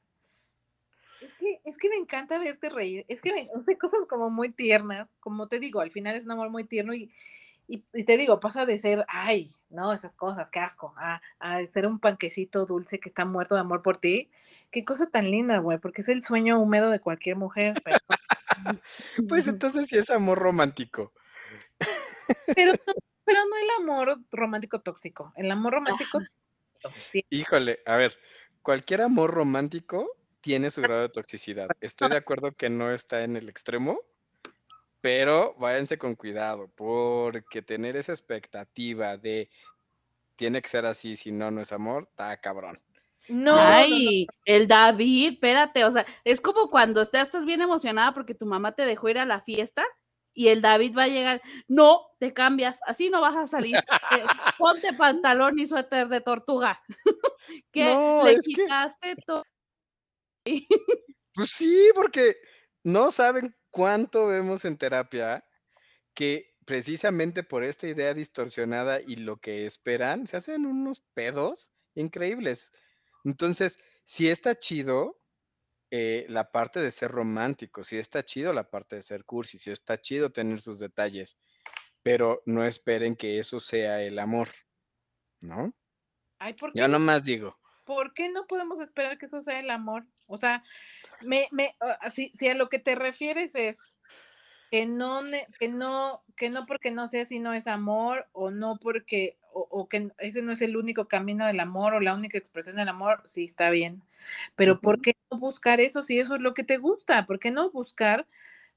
C: Es que, es que me encanta verte reír, es que me hace cosas como muy tiernas, como te digo, al final es un amor muy tierno y, y, y, te digo, pasa de ser, ay, no, esas cosas, qué asco, a, a, ser un panquecito dulce que está muerto de amor por ti. Qué cosa tan linda, güey, porque es el sueño húmedo de cualquier mujer. Pero... <laughs>
D: pues entonces sí es amor romántico.
C: pero, no, <laughs> pero no el amor romántico tóxico, el amor romántico.
D: Sí. Híjole, a ver, cualquier amor romántico tiene su grado de toxicidad. Estoy de acuerdo que no está en el extremo, pero váyanse con cuidado, porque tener esa expectativa de tiene que ser así, si no, no es amor, está cabrón.
B: No, Ay, no, no. el David, espérate, o sea, es como cuando estás, estás bien emocionada porque tu mamá te dejó ir a la fiesta y el David va a llegar, no, te cambias, así no vas a salir, eh, <laughs> ponte pantalón y suéter de tortuga, <laughs> que
D: no,
B: le quitaste
D: que...
B: todo.
D: Pues sí, porque no saben cuánto vemos en terapia que precisamente por esta idea distorsionada y lo que esperan, se hacen unos pedos increíbles. Entonces, si está chido eh, la parte de ser romántico, si está chido la parte de ser cursi, si está chido tener sus detalles, pero no esperen que eso sea el amor, ¿no?
C: Ay, ¿por qué
D: Yo
C: no?
D: nomás digo,
C: ¿Por qué no podemos esperar que eso sea el amor? O sea, me, me, ah, si, si a lo que te refieres es que no, que no, que no porque no sea así no es amor, o no porque, o, o que ese no es el único camino del amor, o la única expresión del amor, sí está bien. Pero ¿por qué no buscar eso si eso es lo que te gusta? ¿Por qué no buscar?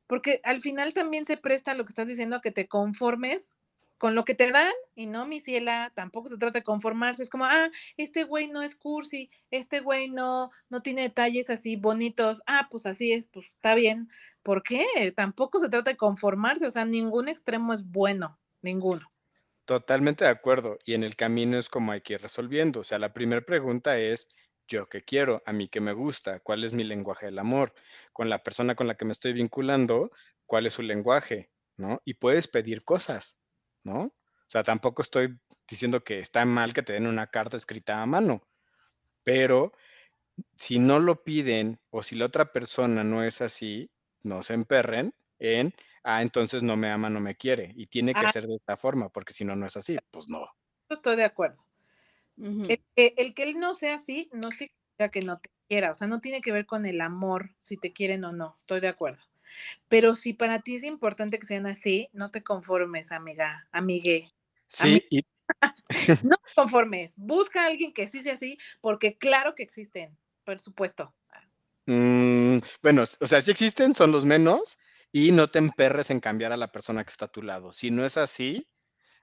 C: Porque al final también se presta lo que estás diciendo a que te conformes con lo que te dan y no, mi ciela, tampoco se trata de conformarse, es como, ah, este güey no es cursi, este güey no, no tiene detalles así bonitos, ah, pues así es, pues está bien. ¿Por qué? Tampoco se trata de conformarse, o sea, ningún extremo es bueno, ninguno.
D: totalmente de acuerdo. Y en el camino es como hay que ir resolviendo. O sea, la primera pregunta es, ¿yo qué quiero? ¿A mí qué me gusta? ¿Cuál es mi lenguaje del amor? Con la persona con la que me estoy vinculando, ¿cuál es su lenguaje? ¿No? Y puedes pedir cosas, ¿no? O sea, tampoco estoy diciendo que está mal que te den una carta escrita a mano, pero si no lo piden o si la otra persona no es así, no se emperren en, ah, entonces no me ama, no me quiere. Y tiene que
C: Ah.
D: ser de esta forma, porque si no, no es así. Pues no.
C: Yo Estoy de acuerdo. El que, el que él no sea así no significa que no te quiera, o sea, no tiene que ver con el amor, si te quieren o no, estoy de acuerdo. Pero si para ti es importante que sean así, no te conformes, amiga, amigue.
D: Sí, y <laughs>
C: No te <laughs> conformes, busca a alguien que sí sea así, porque claro que existen, por supuesto.
D: mm, bueno, o sea, si existen, son los menos, y no te emperres en cambiar a la persona que está a tu lado. Si no es así,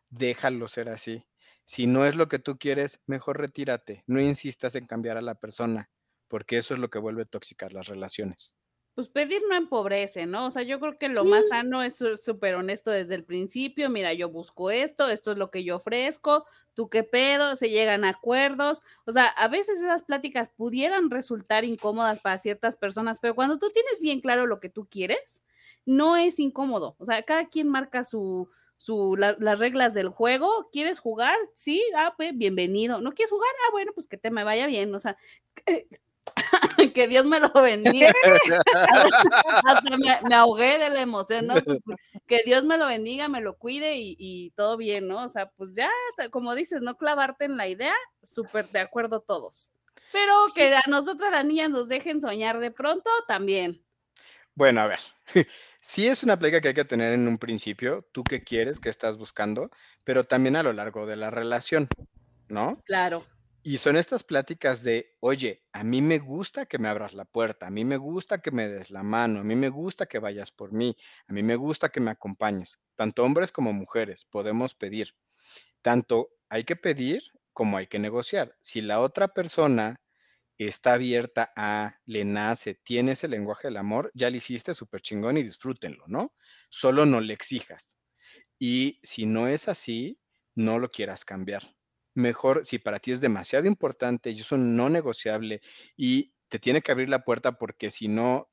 D: déjalo ser así. Si no es lo que tú quieres, mejor retírate. No insistas en cambiar a la persona, porque eso es lo que vuelve tóxicas las relaciones.
B: Pues pedir no empobrece, ¿no? O sea, yo creo que lo más sano es súper honesto desde el principio. Mira, yo busco esto, esto es lo que yo ofrezco, tú qué pedo, se llegan a acuerdos. O sea, a veces esas pláticas pudieran resultar incómodas para ciertas personas, pero cuando tú tienes bien claro lo que tú quieres, no es incómodo. O sea, cada quien marca su, su, la- las reglas del juego. ¿Quieres jugar? Sí, ah, pues bienvenido. ¿No quieres jugar? Ah, bueno, pues que te me vaya bien. O sea, <laughs> que Dios me lo bendiga. <laughs> Hasta me, me ahogué de la emoción, ¿no? Pues, <laughs> que Dios me lo bendiga, me lo cuide y, y todo bien, ¿no? O sea, pues ya, como dices, no clavarte en la idea, súper de acuerdo todos. Pero
D: Sí.
B: que a nosotras las niñas nos dejen soñar de pronto, también.
D: Bueno, a ver, sí es una plática que hay que tener en un principio, tú qué quieres, qué estás buscando, pero también a lo largo de la relación, ¿no?
B: Claro.
D: Y son estas pláticas de, oye, a mí me gusta que me abras la puerta, a mí me gusta que me des la mano, a mí me gusta que vayas por mí, a mí me gusta que me acompañes. Tanto hombres como mujeres podemos pedir. Tanto hay que pedir como hay que negociar. Si la otra persona está abierta a, le nace, tiene ese lenguaje del amor, ya le hiciste súper chingón y disfrútenlo, ¿no? Solo no le exijas. Y si no es así, no lo quieras cambiar. Mejor, si para ti es demasiado importante y es un no negociable y te tiene que abrir la puerta porque si no,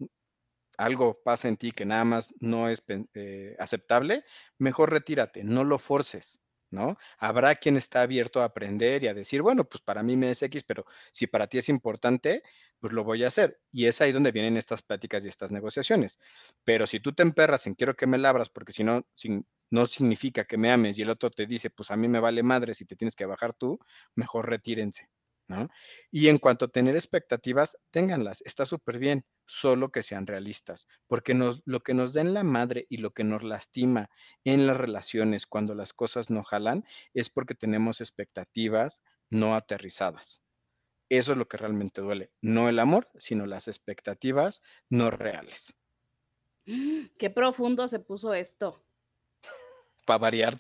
D: algo pasa en ti que nada más no es eh, aceptable, mejor retírate, no lo forces, ¿no? Habrá quien está abierto a aprender y a decir, bueno, pues para mí me es X, pero si para ti es importante, pues lo voy a hacer. Y es ahí donde vienen estas pláticas y estas negociaciones. Pero si tú te emperras en quiero que me labras, porque si no, sin- no significa que me ames y el otro te dice, pues a mí me vale madre si te tienes que bajar tú, mejor retírense, Y en cuanto a tener expectativas, ténganlas, está súper bien, solo que sean realistas, porque lo que nos da en la madre y lo que nos lastima en las relaciones cuando las cosas no jalan es porque tenemos expectativas no aterrizadas. Eso es lo que realmente duele, no el amor, sino las expectativas no reales.
B: Qué profundo se puso esto,
D: Para variar.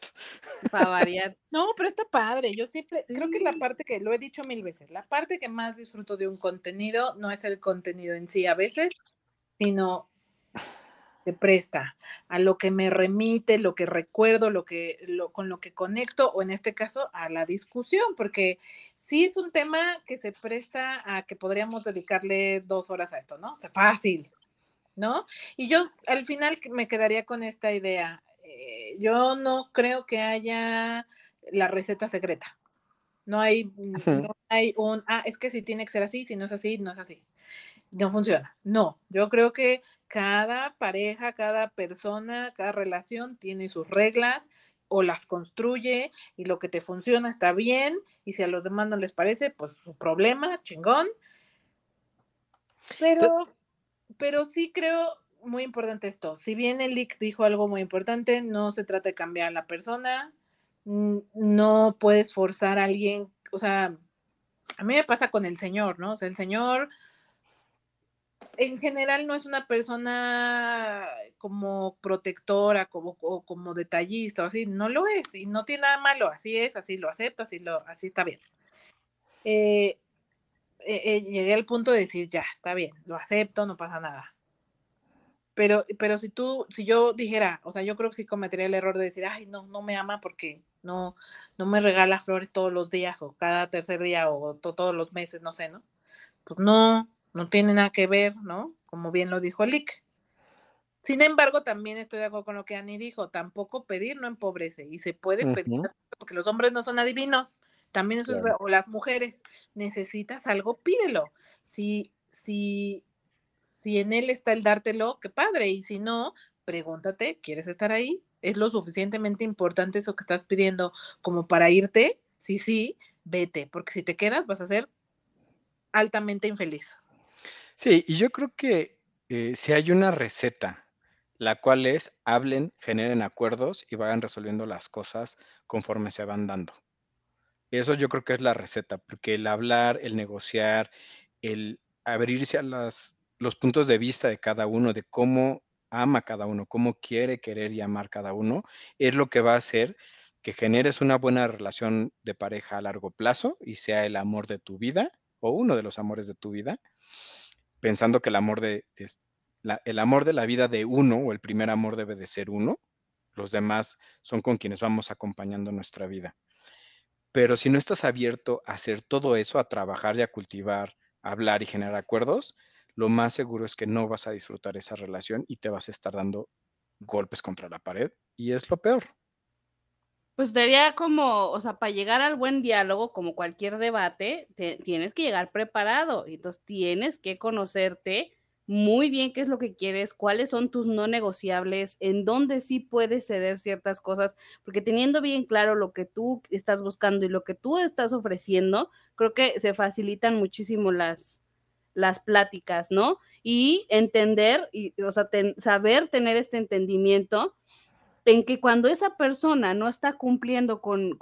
B: para <laughs> variar.
C: No, pero está padre. Yo siempre creo que es la parte que lo he dicho mil veces. La parte que más disfruto de un contenido no es el contenido en sí a veces, sino se presta a lo que me remite, lo que recuerdo, lo que lo, con lo que conecto o en este caso a la discusión, porque sí es un tema que se presta a que podríamos dedicarle dos horas a esto, ¿no? O sea, fácil. ¿no? Y yo al final me quedaría con esta idea. Eh, yo no creo que haya la receta secreta. No hay, no hay un, ah, es que si tiene que ser así, si no es así, no es así. No funciona. No, yo creo que cada pareja, cada persona, cada relación tiene sus reglas o las construye y lo que te funciona está bien y si a los demás no les parece, pues su problema, chingón. Pero, pero sí creo muy importante esto. Si bien el leak dijo algo muy importante, no se trata de cambiar a la persona, no puedes forzar a alguien, o sea, a mí me pasa con el señor, ¿no? O sea, el señor en general no es una persona como protectora, como, como detallista, o así, no lo es, y no tiene nada malo, así es, así lo acepto, así, lo, así está bien. Eh, eh, eh, llegué al punto de decir, ya, está bien, lo acepto, no pasa nada. Pero, pero si tú, si yo dijera, o sea, yo creo que sí cometería el error de decir, ay, no, no me ama porque no, no me regala flores todos los días o cada tercer día o todos los meses, no sé, ¿no? Pues no, no tiene nada que ver, ¿no? Como bien lo dijo Lick. Sin embargo, también estoy de acuerdo con lo que Annie dijo, tampoco pedir no empobrece y se puede pedir porque los hombres no son adivinos, también eso es, o las mujeres, necesitas algo, pídelo. Si, si, si en él está el dártelo, qué padre, y si no, pregúntate, ¿quieres estar ahí? ¿Es lo suficientemente importante eso que estás pidiendo como para irte? Sí, sí, vete, porque si te quedas vas a ser altamente infeliz.
D: Sí, y yo creo que eh, si hay una receta, la cual es hablen, generen acuerdos y vayan resolviendo las cosas conforme se van dando. Eso yo creo que es la receta, porque el hablar, el negociar, el abrirse a las, los puntos de vista de cada uno, de cómo ama cada uno, cómo quiere querer y amar cada uno, es lo que va a hacer que generes una buena relación de pareja a largo plazo y sea el amor de tu vida o uno de los amores de tu vida pensando que el amor de, el amor de la vida de uno o el primer amor debe de ser uno, los demás son con quienes vamos acompañando nuestra vida. Pero si no estás abierto a hacer todo eso, a trabajar y a cultivar, a hablar y generar acuerdos, lo más seguro es que no vas a disfrutar esa relación y te vas a estar dando golpes contra la pared y es lo peor.
B: Pues sería como, o sea, para llegar al buen diálogo, como cualquier debate, tienes que llegar preparado. Entonces tienes que conocerte muy bien qué es lo que quieres, cuáles son tus no negociables, en dónde sí puedes ceder ciertas cosas, porque teniendo bien claro lo que tú estás buscando y lo que tú estás ofreciendo, creo que se facilitan muchísimo las, las pláticas, ¿no? Y entender, y, o sea, saber tener este entendimiento en que cuando esa persona no está cumpliendo con,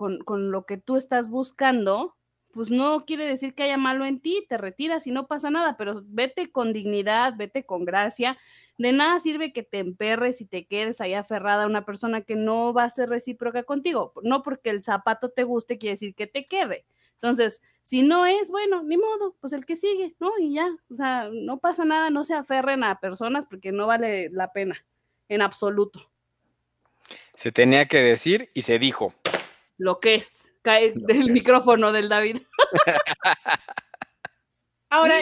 B: lo que tú estás buscando, pues no quiere decir que haya malo en ti, te retiras y no pasa nada, pero vete con dignidad, vete con gracia. De nada sirve que te emperres y te quedes ahí aferrada a una persona que no va a ser recíproca contigo. No porque el zapato te guste quiere decir que te quede. Entonces, si no es, bueno, ni modo, pues el que sigue, ¿no? Y ya, o sea, no pasa nada, no se aferren a personas porque no vale la pena en absoluto.
D: Se tenía que decir y se dijo.
B: Lo que es. Cae del micrófono del David. <laughs>
C: Ahora,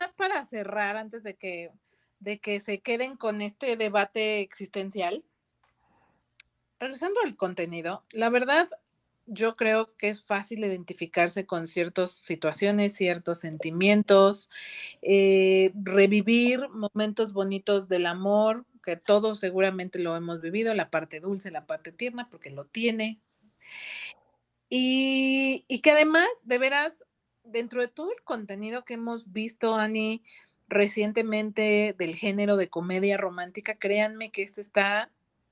C: más para cerrar, antes de que, de que se queden con este debate existencial, regresando al contenido, la verdad, yo creo que es fácil identificarse con ciertas situaciones, ciertos sentimientos, eh, revivir momentos bonitos del amor, que todos seguramente lo hemos vivido, la parte dulce, la parte tierna, porque lo tiene. Y, y que además, de veras, dentro de todo el contenido que hemos visto, Ani, recientemente del género de comedia romántica, créanme que este está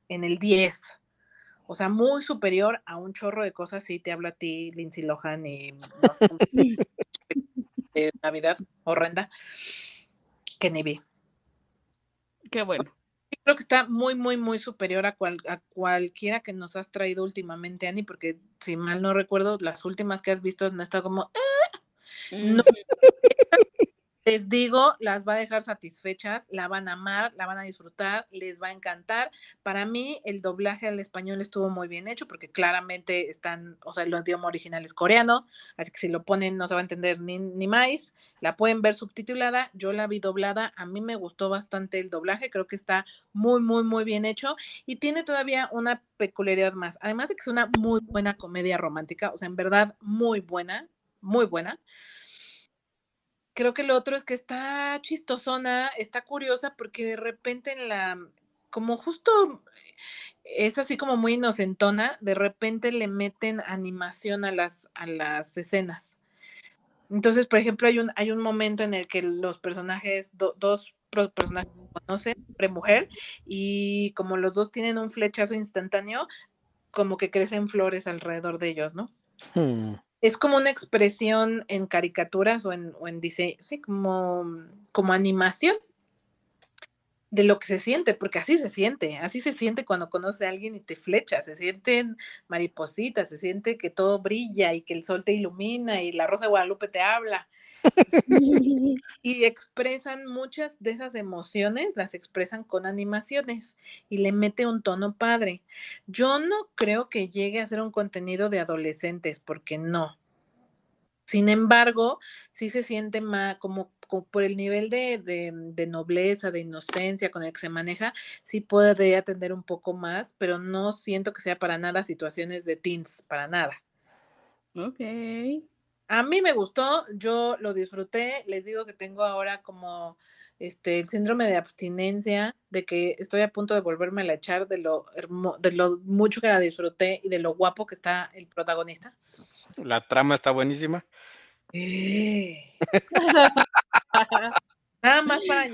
C: en el 10. O sea, muy superior a un chorro de cosas. Sí, te habla a ti, Lindsay Lohan y <laughs> Navidad horrenda que ni vi.
B: Qué bueno
C: creo que está muy, muy, muy superior a, a cualquiera que nos has traído últimamente, Ani, porque si mal no recuerdo, las últimas que has visto han estado como... Ah", no, Les digo, las va a dejar satisfechas, la van a amar, la van a disfrutar, les va a encantar. Para mí, el doblaje al español estuvo muy bien hecho porque claramente están, o sea, el idioma original es coreano, así que si lo ponen no se va a entender ni, ni más. La pueden ver subtitulada, yo la vi doblada, a mí me gustó bastante el doblaje, creo que está muy, muy, muy bien hecho y tiene todavía una peculiaridad más, además de que es una muy buena comedia romántica, o sea, en verdad muy buena, muy buena creo que lo otro es que está chistosona, está curiosa porque de repente en la, como justo es así como muy inocentona, de repente le meten animación a las, a las escenas. Entonces, por ejemplo, hay un, hay un momento en el que los personajes, dos personajes conocen, hombre mujer, y como los dos tienen un flechazo instantáneo, como que crecen flores alrededor de ellos, ¿no? Hmm es como una expresión en caricaturas o en, o en diseño, sí, como, como animación de lo que se siente, porque así se siente, así se siente cuando conoce a alguien y te flecha, se sienten maripositas, se siente que todo brilla y que el sol te ilumina y la rosa de Guadalupe te habla. <laughs> y expresan muchas de esas emociones, las expresan con animaciones y le mete un tono padre. Yo no creo que llegue a ser un contenido de adolescentes, porque no. Sin embargo, sí se siente más como, por el nivel de, de, nobleza, de inocencia con el que se maneja, sí puede atender un poco más, pero no siento que sea para nada situaciones de teens, para nada.
B: Ok.
C: A mí me gustó, yo lo disfruté, les digo que tengo ahora como este el síndrome de abstinencia, de que estoy a punto de volverme a la echar de lo, de lo mucho que la disfruté y de lo guapo que está el protagonista.
D: La trama está buenísima. <laughs>
C: Nada más para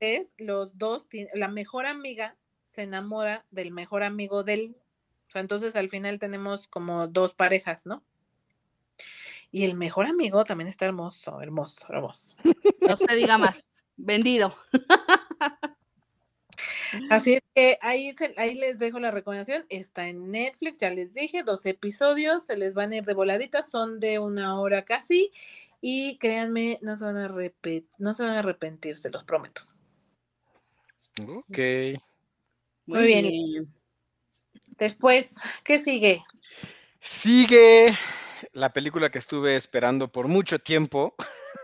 C: es los dos, la mejor amiga se enamora del mejor amigo del, o sea, entonces al final tenemos como dos parejas, ¿no? Y el mejor amigo también está hermoso, hermoso, hermoso.
B: No se diga más. Vendido.
C: Así es que ahí, ahí les dejo la recomendación. Está en Netflix, ya les dije, dos episodios, se les van a ir de voladita, son de una hora casi. Y créanme, no se van a, no se van a arrepentir, se los prometo.
D: Ok.
C: Muy, bien. Después, ¿qué sigue?
D: Sigue la película que estuve esperando por mucho tiempo.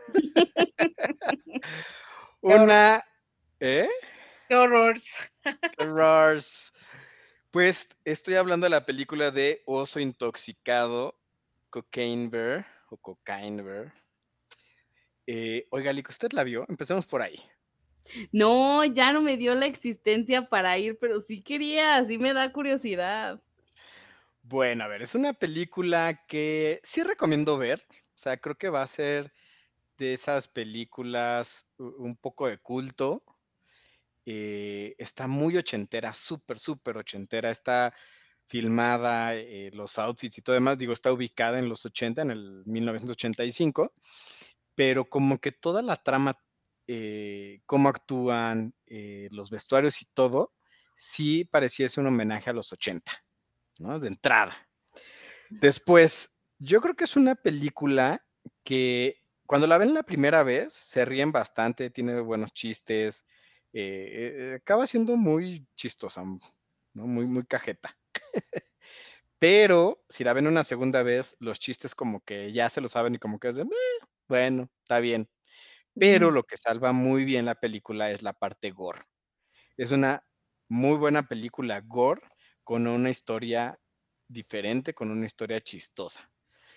D: <laughs> Una. ¿Eh?
C: Qué horror.
D: Pues estoy hablando de la película de Oso Intoxicado, Cocaine Bear o Cocaine Bear. Eh, oiga, Lico, ¿usted la vio? Empecemos por ahí.
B: No, ya no me dio la existencia para ir, pero sí quería, sí me da curiosidad.
D: Bueno, a ver, es una película que sí recomiendo ver. O sea, creo que va a ser de esas películas un poco de culto. Eh, está muy ochentera, súper, súper ochentera. Está filmada, eh, los outfits y todo demás. Digo, está ubicada en los 80, en el 1985. Pero como que toda la trama, eh, cómo actúan, los vestuarios y todo, sí pareciese un homenaje a los 80. De entrada. Después, yo creo que es una película que cuando la ven la primera vez se ríen bastante, tiene buenos chistes, eh, eh, acaba siendo muy chistosa, muy, muy cajeta. <laughs> Pero si la ven una segunda vez, los chistes como que ya se lo saben y como que es de, bueno, está bien. Pero lo que salva muy bien la película es la parte gore. Es una muy buena película gore con una historia diferente, con una historia chistosa.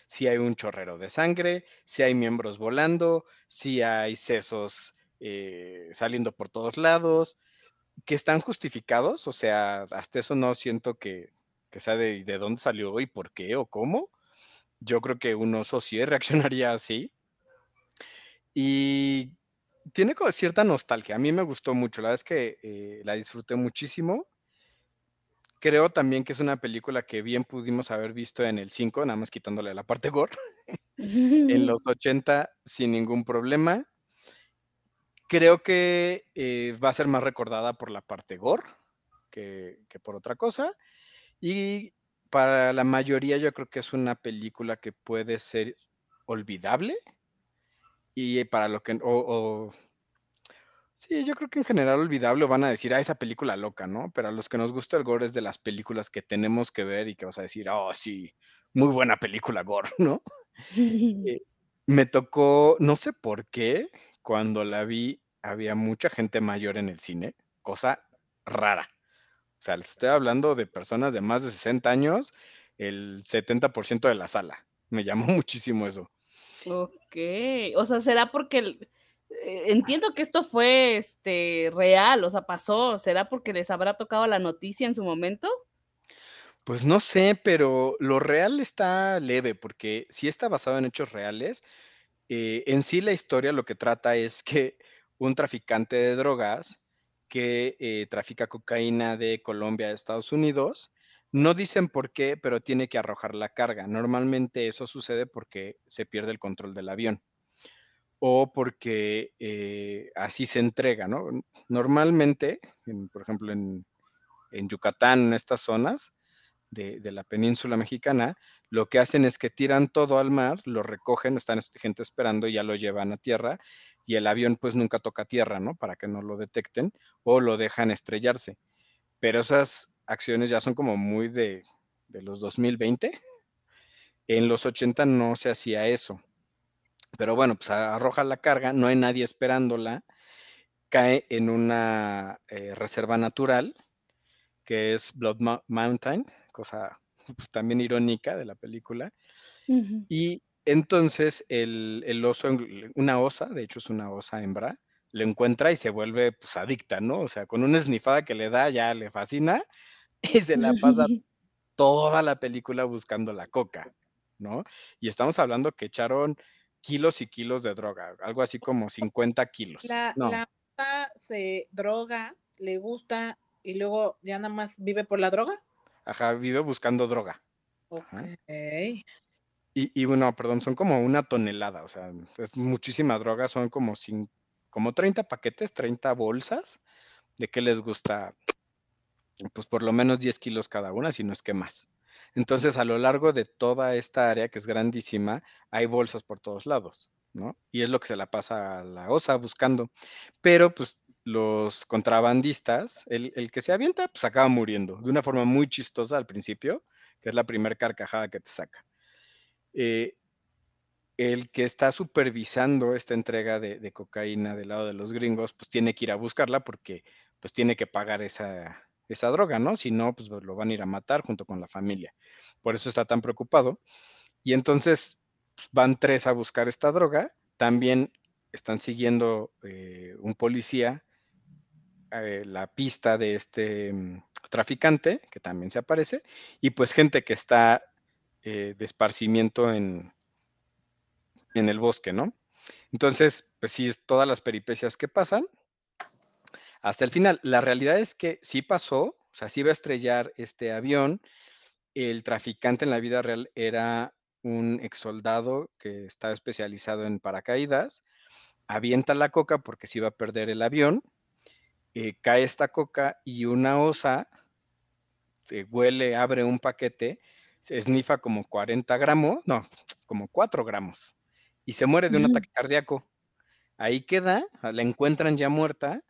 D: Si hay un chorrero de sangre, si hay miembros volando, si hay sesos eh, saliendo por todos lados, que están justificados, o sea, hasta eso no siento que, sea de, de, dónde salió y por qué o cómo. Yo creo que un oso sí <laughs> reaccionaría así. Y tiene cierta nostalgia. A mí me gustó mucho, la verdad es que eh, la disfruté muchísimo. Creo también que es una película que bien pudimos haber visto en el 5, nada más quitándole la parte gore, <laughs> en los <laughs> 80 sin ningún problema. Creo que eh, va a ser más recordada por la parte gore que, que por otra cosa. Y para la mayoría yo creo que es una película que puede ser olvidable, Y para lo que, o, sí, yo creo que en general olvidable van a decir, ah, esa película loca, ¿no? Pero a los que nos gusta el gore es de las películas que tenemos que ver y que vas a decir, oh, sí, muy buena película gore, <laughs> ¿no? Eh, <laughs> me tocó, no sé por qué, cuando la vi, había mucha gente mayor en el cine, cosa rara. O sea, estoy hablando de personas de más de 60 años, el 70% de la sala. Me llamó <laughs> muchísimo eso.
B: Ok, o sea, será porque eh, entiendo que esto fue este real, o sea, pasó, ¿será porque les habrá tocado la noticia en su momento?
D: Pues no sé, pero lo real está leve, porque si está basado en hechos reales. Eh, en sí la historia lo que trata es que <laughs> un traficante de drogas que eh, trafica cocaína de Colombia a Estados Unidos, no dicen por qué, pero tiene que arrojar la carga. Normalmente eso sucede porque se pierde el control del avión o porque eh, así se entrega, ¿no? Normalmente, por ejemplo, en, Yucatán, en estas zonas, de, la península mexicana, lo que hacen es que tiran todo al mar, lo recogen, están gente esperando y ya lo llevan a tierra y el avión pues nunca toca tierra, ¿no? Para que no lo detecten o lo dejan estrellarse. Pero esas acciones ya son como muy de, de los 2020. En los 80 no se hacía eso. Pero bueno, pues arroja la carga, no hay nadie esperándola, cae en una eh, reserva natural que es Blood Mountain, cosa pues, también irónica de la película. Y entonces el, oso, una osa, de hecho es una osa hembra, le encuentra y se vuelve pues adicta, ¿no? O sea, con una esnifada que le da ya le fascina <laughs> y se la pasa <laughs> toda la película buscando la coca, ¿no? Y estamos hablando que echaron kilos y kilos de droga, algo así como 50 kilos.
C: La, la osa se droga, le gusta y luego ya nada más vive por la droga.
D: Ajá, vive buscando droga.
C: Ok.
D: Y, bueno, perdón, son como una tonelada, o sea, es muchísima droga, son como, como 30 paquetes, 30 bolsas, de qué les gusta, pues por lo menos 10 kilos cada una, si no es que más. Entonces, a lo largo de toda esta área, que es grandísima, hay bolsas por todos lados, ¿no? Y es lo que se la pasa a la OSA buscando. Pero, pues, los contrabandistas, el, que se avienta, pues acaba muriendo de una forma muy chistosa al principio, que es la primera carcajada que te saca. Eh, el que está supervisando esta entrega de, cocaína del lado de los gringos, pues tiene que ir a buscarla porque pues tiene que pagar esa, esa droga, ¿no? Si no, pues lo van a ir a matar junto con la familia. Por eso está tan preocupado. Y entonces pues, van tres a buscar esta droga. También están siguiendo eh, un policía eh, la pista de este mm, traficante, que también se aparece, y pues gente que está eh, de esparcimiento en, en el bosque, ¿no? Entonces, pues sí, todas las peripecias que pasan hasta el final. La realidad es que sí pasó, o sea, sí iba a estrellar este avión. El traficante en la vida real era un ex soldado que estaba especializado en paracaídas. Avienta la coca porque se iba a perder el avión eh, cae esta coca y una osa se huele, abre un paquete, se esnifa como 40 gramos, no, como 4 gramos, y se muere de un ataque cardíaco. Ahí queda, la encuentran ya muerta,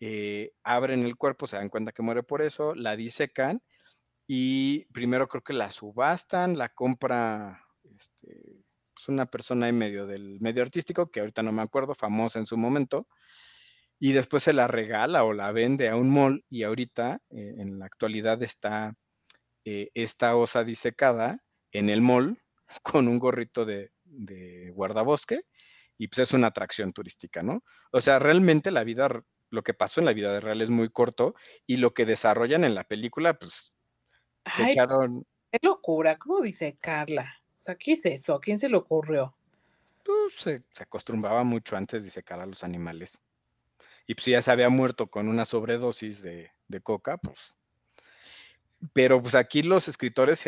D: eh, abren el cuerpo, se dan cuenta que muere por eso, la disecan y primero creo que la subastan, la compra este, pues una persona en medio del medio artístico, que ahorita no me acuerdo, famosa en su momento, y después se la regala o la vende a un mall y ahorita eh, en la actualidad está eh, esta osa disecada en el mall <laughs> con un gorrito de, guardabosque y pues es una atracción turística, ¿no? O sea, realmente la vida, lo que pasó en la vida real es muy corto y lo que desarrollan en la película, pues se echaron...
C: Qué locura, ¿cómo dice Carla? O sea, ¿qué es eso? ¿A quién se le ocurrió?
D: Pues se, se acostumbraba mucho antes de disecar a los animales y pues ya se había muerto con una sobredosis de, coca, pues. Pero pues aquí los escritores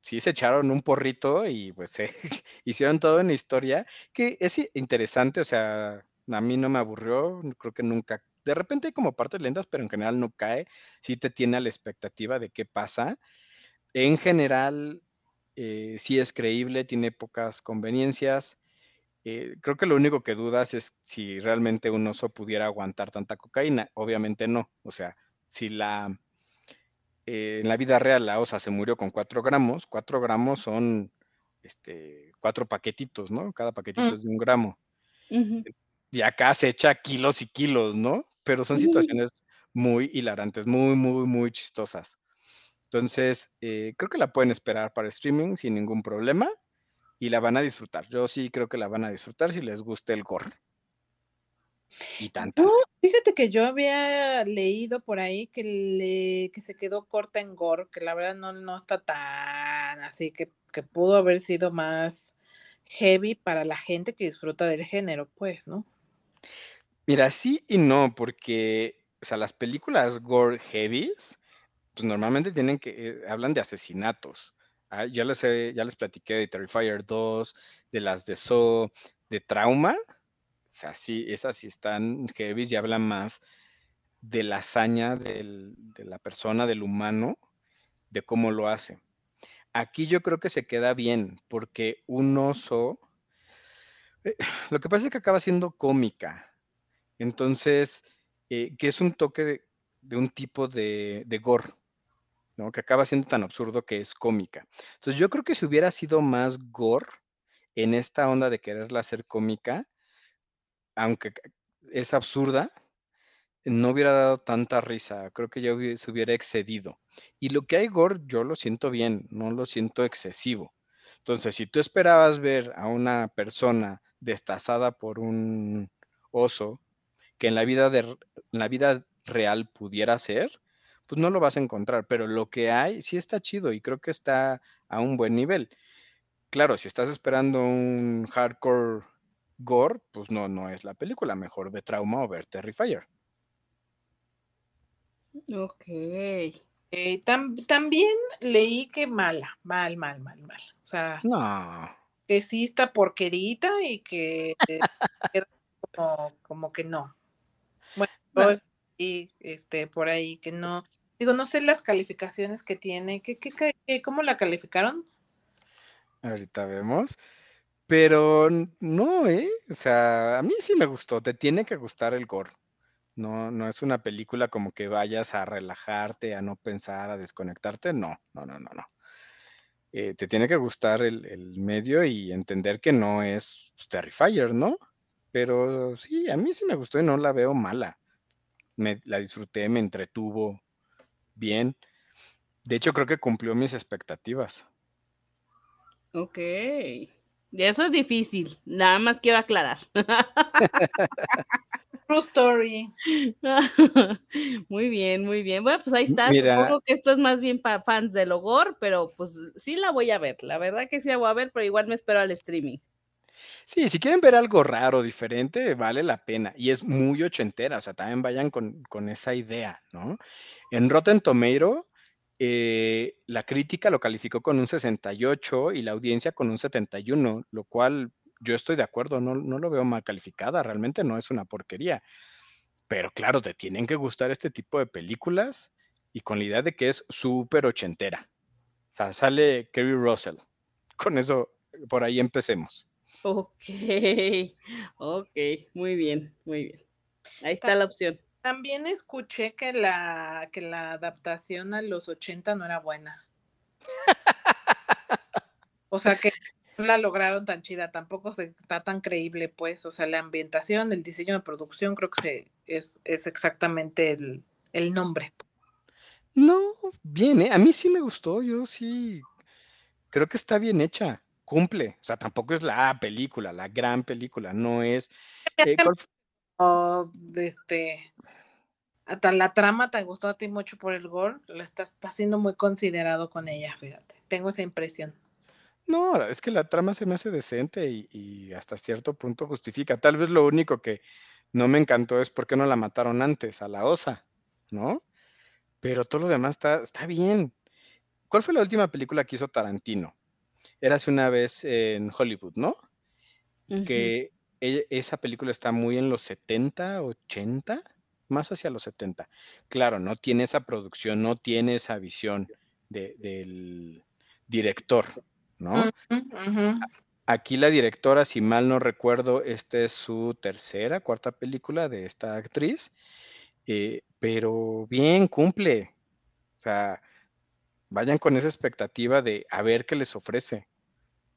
D: sí se echaron un porrito y pues se <laughs> hicieron todo en la historia, que es interesante, o sea, a mí no me aburrió, creo que nunca, de repente hay como partes lentas, pero en general no cae, sí te tiene a la expectativa de qué pasa. En general, eh, sí es creíble, tiene pocas conveniencias. Eh, creo que lo único que dudas es si realmente un oso pudiera aguantar tanta cocaína. Obviamente no. O sea, si la eh, en la vida real la osa se murió con 4 gramos, 4 gramos son este, cuatro paquetitos, ¿no? Cada paquetito
B: Mm.
D: es de un gramo. Y acá se echa kilos y kilos, ¿no? Pero son situaciones muy hilarantes, muy, muy, muy chistosas. Entonces, eh, creo que la pueden esperar para streaming sin ningún problema y la van a disfrutar. Yo sí creo que la van a disfrutar si les gusta el gore. Y tanto.
C: No, fíjate que yo había leído por ahí que, le, que se quedó corta en gore, que la verdad no, no está tan así, que, que pudo haber sido más heavy para la gente que disfruta del género, pues, ¿no?
D: Mira, sí y no, porque, o sea, las películas gore heavies, pues normalmente tienen que, eh, hablan de asesinatos. Ah, ya les, ya les platiqué de Terrifier 2, de las de Saw, de Trauma. O sea, sí, esas sí están heavies y hablan más de la hazaña del- de la persona, del humano, de cómo lo hace. Aquí yo creo que se queda bien, porque un oso, eh, lo que pasa es que acaba siendo cómica. Entonces, eh, que es un toque de, un tipo de, gore, ¿no? Que acaba siendo tan absurdo que es cómica. Entonces, yo creo que si hubiera sido más gore en esta onda de quererla hacer cómica, aunque es absurda, no hubiera dado tanta risa. Creo que ya se hubiera excedido. Y lo que hay gore, yo lo siento bien, no lo siento excesivo. Entonces, si tú esperabas ver a una persona destazada por un oso, que en la vida, de, en la vida real pudiera ser, pues no lo vas a encontrar. Pero lo que hay sí está chido y creo que está a un buen nivel. Claro, si estás esperando un hardcore gore, pues no, no es la película. Mejor ve Trauma o ver Terrifier.
B: Ok.
C: Eh, tam- también leí que mala, mal, mal, mal, mal. O sea,
D: No.
C: que sí está porquerita y que eh, <laughs> como, como que no. Bueno, y este por ahí que no. Digo, no sé las calificaciones que tiene. ¿Qué, qué, cómo la calificaron?
D: Ahorita vemos. Pero no, ¿eh? O sea, a mí sí me gustó. Te tiene que gustar el gore. No, no es una película como que vayas a relajarte, a no pensar, a desconectarte. No, no, no, no, no. Eh, te tiene que gustar el, el medio y entender que no es pues, Terrifier, ¿no? Pero sí, a mí sí me gustó y no la veo mala. Me, la disfruté, me entretuvo bien. De hecho, creo que cumplió mis expectativas.
B: Ok. Y eso es difícil. Nada más quiero aclarar. <laughs>
C: True Story. <laughs>
B: muy bien, muy bien. Bueno, pues ahí está.
D: Mira.
B: Supongo que esto es más bien para fans del Ogor, pero pues sí la voy a ver. La verdad que sí la voy a ver, pero igual me espero al streaming.
D: Sí, si quieren ver algo raro, diferente, vale la pena. Y es muy ochentera, o sea, también vayan con, con esa idea, ¿no? En Rotten Tomato, eh, la crítica lo calificó con un 68 y la audiencia con un 71, lo cual yo estoy de acuerdo, no, no lo veo mal calificada, realmente no es una porquería. Pero claro, te tienen que gustar este tipo de películas y con la idea de que es súper ochentera. O sea, sale Kerry Russell. Con eso, por ahí empecemos.
B: Ok, <laughs> ok, muy bien, muy bien. Ahí está la opción.
C: También escuché que la, que la adaptación a los 80 no era buena. <laughs> O sea que no la lograron tan chida, tampoco se, está tan creíble, pues. O sea, la ambientación, el diseño de producción, creo que se- es, es exactamente el, el nombre.
D: No, bien, ¿eh? A mí sí me gustó, yo sí creo que está bien hecha, cumple. O sea, tampoco es la película, la gran película, no es. eh, ¿cuál fu-
C: O de este. Hasta la trama te gustó a ti mucho por el gore, la estás está siendo muy considerado con ella, fíjate. Tengo esa impresión.
D: No, es que la trama se me hace decente y, y hasta cierto punto justifica. Tal vez lo único que no me encantó es por qué no la mataron antes, a la osa, ¿no? Pero todo lo demás está, está bien. ¿Cuál fue la última película que hizo Tarantino? Érase una vez en Hollywood, ¿no? Que e- esa película está muy en los 70, 80, más hacia los 70. Claro, no tiene esa producción, no tiene esa visión de- del director, ¿no? Aquí la directora, si mal no recuerdo, esta es su tercera, cuarta película de esta actriz, eh, pero bien, cumple. O sea, vayan con esa expectativa de a ver qué les ofrece.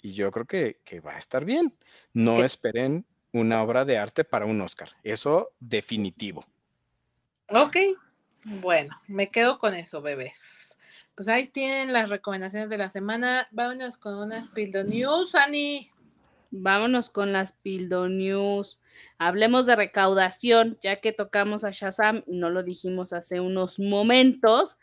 D: Y yo creo que, que va a estar bien. No
C: ¿Qué?
D: esperen una obra de arte para un Oscar. Eso definitivo.
C: Ok, bueno, me quedo con eso, bebés. Pues ahí tienen las recomendaciones de la semana. Vámonos con unas Pildo News, Ani.
B: Vámonos con las Pildo News. Hablemos de recaudación, ya que tocamos a Shazam, no lo dijimos hace unos momentos.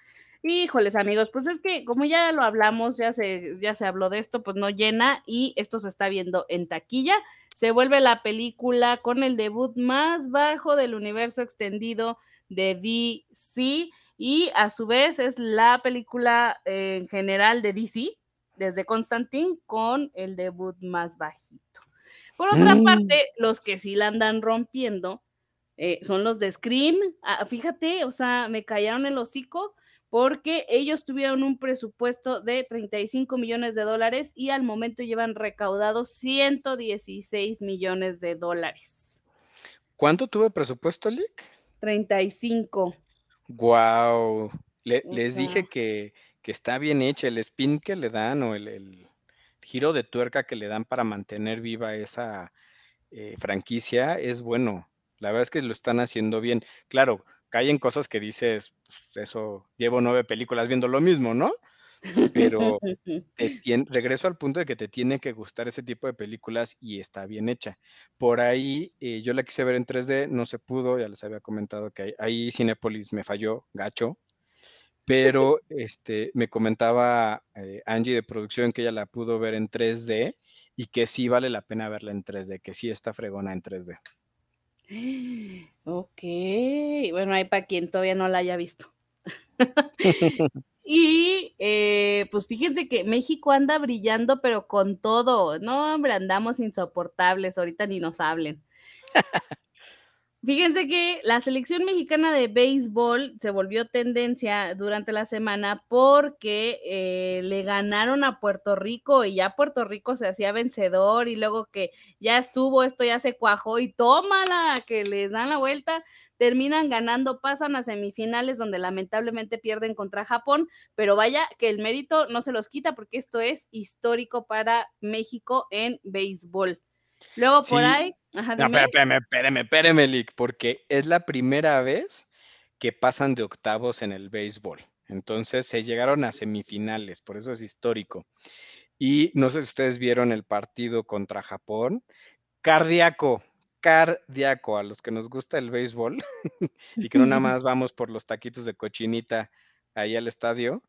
B: Híjoles, amigos, pues es que como ya lo hablamos, ya se, ya se habló de esto, pues no llena y esto se está viendo en taquilla. Se vuelve la película con el debut más bajo del universo extendido de DC y a su vez es la película eh, en general de DC desde Constantine con el debut más bajito. Por otra
D: Mm.
B: parte, los que sí la andan rompiendo eh, son los de Scream. Ah, fíjate, o sea, me callaron el hocico porque ellos tuvieron un presupuesto de 35 millones de dólares y al momento llevan recaudados 116 millones de dólares.
D: ¿Cuánto tuve presupuesto, Lick?
B: 35.
D: Wow. Le- les dije que, que está bien hecha el spin que le dan o el, el giro de tuerca que le dan para mantener viva esa eh, franquicia es bueno. La verdad es que lo están haciendo bien. Claro, caen cosas que dices, "Pues, eso, llevo nueve películas viendo lo mismo, ¿no? Pero <laughs> te regreso al punto de que te tiene que gustar ese tipo de películas y está bien hecha. Por ahí eh, yo la quise ver en 3D, no se pudo, ya les había comentado que ahí, ahí Cinépolis me falló, gacho. Pero este, me comentaba eh, Angie de producción que ella la pudo ver en 3D y que sí vale la pena verla en 3D, que sí está fregona en 3D.
B: Ok, bueno, hay para quien todavía no la haya visto. <laughs> y eh, pues fíjense que México anda brillando, pero con todo. No, hombre, andamos insoportables, ahorita ni nos hablen. Fíjense que la selección mexicana de béisbol se volvió tendencia durante la semana porque eh, le ganaron a Puerto Rico y ya Puerto Rico se hacía vencedor y luego que ya estuvo, esto ya se cuajó y tómala, que les dan la vuelta, terminan ganando, pasan a semifinales donde lamentablemente pierden contra Japón, pero vaya que el mérito no se los quita porque esto es histórico para México en béisbol. Luego por ahí, ajá,
D: No, espérame, espérame, espérame, Lick, porque es la primera vez que pasan de octavos en el béisbol. Entonces se llegaron a semifinales, por eso es histórico. Y no sé si ustedes vieron el partido contra Japón. Cardíaco, cardíaco, a los que nos gusta el béisbol <laughs> y que no nada <laughs> más vamos por los taquitos de cochinita ahí al estadio.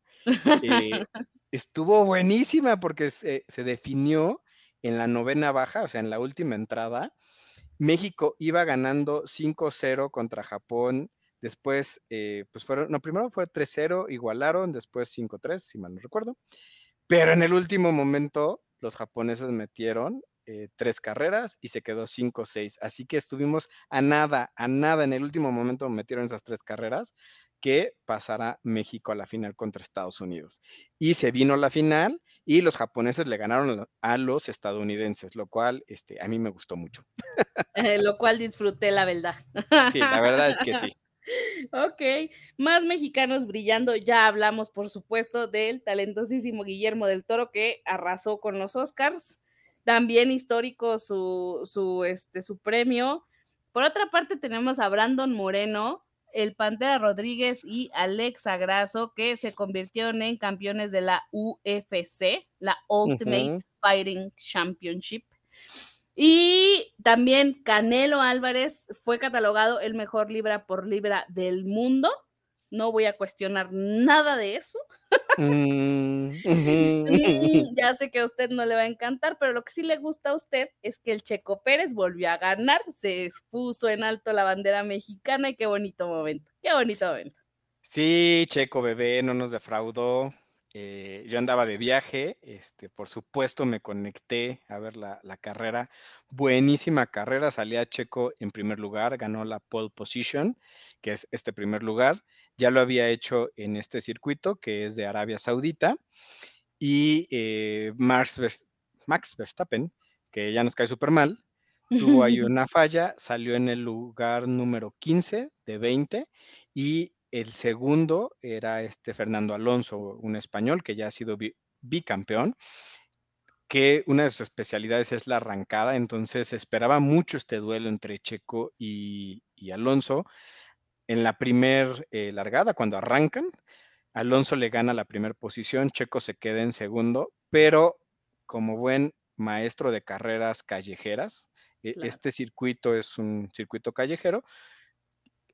D: eh, <laughs> estuvo buenísima porque se, se definió en la novena baja, o sea, en la última entrada. México iba ganando 5-0 contra Japón. Después, eh, pues fueron, no, primero fue 3-0, igualaron, después 5-3, si mal no recuerdo. Pero en el último momento, los japoneses metieron eh, tres carreras y se quedó 5-6. Así que estuvimos a nada, a nada. En el último momento metieron esas tres carreras que pasara México a la final contra Estados Unidos. Y se vino la final y los japoneses le ganaron a los estadounidenses, lo cual este, a mí me gustó mucho.
B: Eh, <laughs> lo cual disfruté, la verdad.
D: Sí, la verdad es que sí. <laughs>
B: Ok, más mexicanos brillando. Ya hablamos, por supuesto, del talentosísimo Guillermo del Toro que arrasó con los Oscars. También histórico su, su, este, su premio. Por otra parte, tenemos a Brandon Moreno, el Pantera Rodríguez y Alexa Grasso, que se convirtieron en campeones de la UFC, la Ultimate. Fighting Championship. Y también Canelo Álvarez fue catalogado el mejor libra por libra del mundo. No voy a cuestionar nada de eso.
D: Mm,
B: ya sé que a usted no le va a encantar, pero lo que sí le gusta a usted es que el Checo Pérez volvió a ganar, se puso en alto la bandera mexicana y qué bonito momento, qué bonito momento.
D: Sí, Checo bebé, no nos defraudó. Eh, yo andaba de viaje, este, por supuesto me conecté a ver la, la carrera. Buenísima carrera, salía Checo en primer lugar, ganó la pole position, que es este primer lugar. Ya lo había hecho en este circuito, que es de Arabia Saudita. Y eh, Max, Max Verstappen que ya nos cae súper mal, tuvo ahí <laughs> una falla, salió en el lugar número 15 de 20 y el segundo era este Fernando Alonso, un español que ya ha sido bicampeón, que una de sus especialidades es la arrancada, entonces esperaba mucho este duelo entre Checo y, Alonso. En la primer eh, largada, cuando arrancan, Alonso le gana la primera posición, Checo se queda en segundo, pero como buen maestro de carreras callejeras, e, este circuito es un circuito callejero,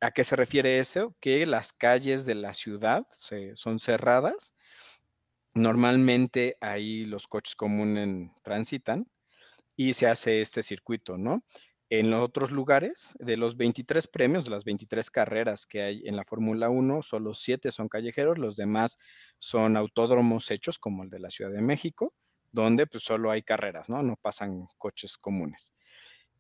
D: ¿A qué se refiere eso? Que las calles de la ciudad son cerradas. Normalmente ahí los coches comunes transitan y se hace este circuito, ¿no? En los otros lugares, de los 23 premios, de las 23 carreras que hay en la Fórmula 1, solo 7 son callejeros, los demás son autódromos hechos, como el de la Ciudad de México, donde pues solo hay carreras, ¿no? No pasan coches comunes.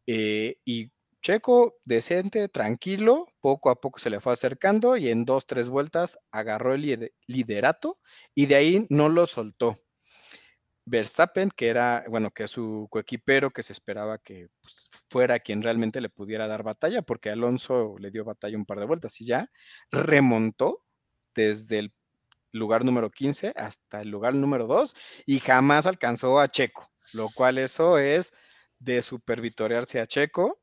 D: Eh, y Checo, decente, tranquilo, poco a poco se le fue acercando y en dos, tres vueltas agarró el liderato y de ahí no lo soltó. Verstappen, que era, bueno, que es su coequipero, que se esperaba que pues, fuera quien realmente le pudiera dar batalla, porque Alonso le dio batalla un par de vueltas y ya remontó desde el lugar número 15 hasta el lugar número 2 y jamás alcanzó a Checo, lo cual eso es de super a Checo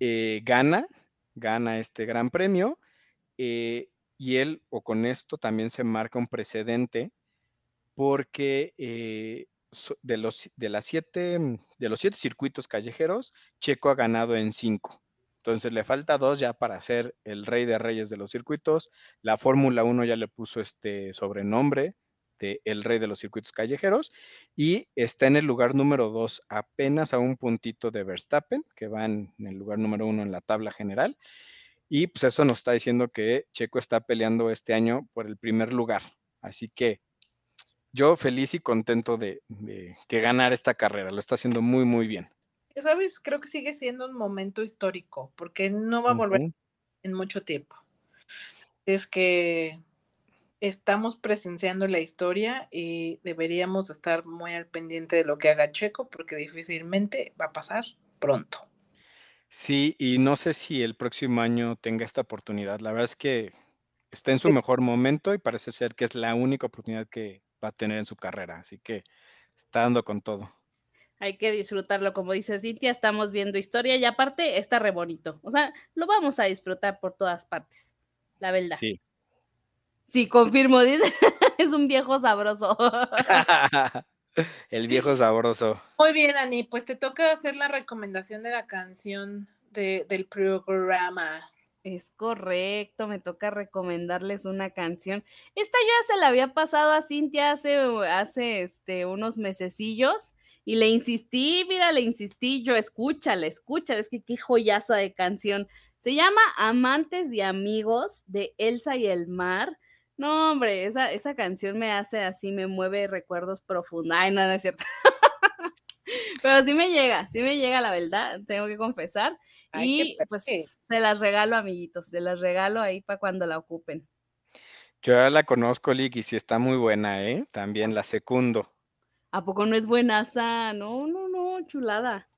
D: eh, gana, gana este gran premio eh, y él, o con esto también se marca un precedente porque eh, de, los, de, las siete, de los siete circuitos callejeros, Checo ha ganado en cinco. Entonces le falta dos ya para ser el rey de reyes de los circuitos. La Fórmula 1 ya le puso este sobrenombre el rey de los circuitos callejeros y está en el lugar número dos, apenas a un puntito de Verstappen, que va en, el lugar número uno en la tabla general. Y pues eso nos está diciendo que Checo está peleando este año por el primer lugar. Así que yo feliz y contento de, que ganar esta carrera. Lo está haciendo muy, muy bien.
C: ¿Sabes? Creo que sigue siendo un momento histórico porque no va a volver en mucho tiempo. Es que estamos presenciando la historia y deberíamos estar muy al pendiente de lo que haga Checo porque difícilmente va a pasar pronto.
D: Sí, y no sé si el próximo año tenga esta oportunidad. La verdad es que está en su mejor momento y parece ser que es la única oportunidad que va a tener en su carrera. Así que está dando con todo.
B: Hay que disfrutarlo, como dice Cintia, estamos viendo historia y aparte está re bonito. O sea, lo vamos a disfrutar por todas partes, la verdad.
D: Sí.
B: Sí, confirmo, dice, <laughs> es un viejo sabroso. <laughs>
D: El viejo sabroso.
C: Muy bien, Ani, pues te toca hacer la recomendación de la canción del programa.
B: Es correcto, me toca recomendarles una canción. Esta ya se la había pasado a Cintia hace, hace este, unos mesecillos y le insistí, mira, le insistí, yo escúchala, escúchala, es que qué joyaza de canción. Se llama Amantes y Amigos de Elsa y el Mar. No, hombre, esa, esa canción me hace así, me mueve recuerdos profundos. Ay, nada, no es cierto. <laughs> Pero sí me llega, sí me llega la verdad, tengo que confesar. y pues se las regalo, amiguitos, se las regalo ahí para cuando la ocupen.
D: Yo ya la conozco, Lick, y sí está muy buena, ¿eh? También la secundo.
B: ¿A poco no es buenaza? No, no, no, chulada.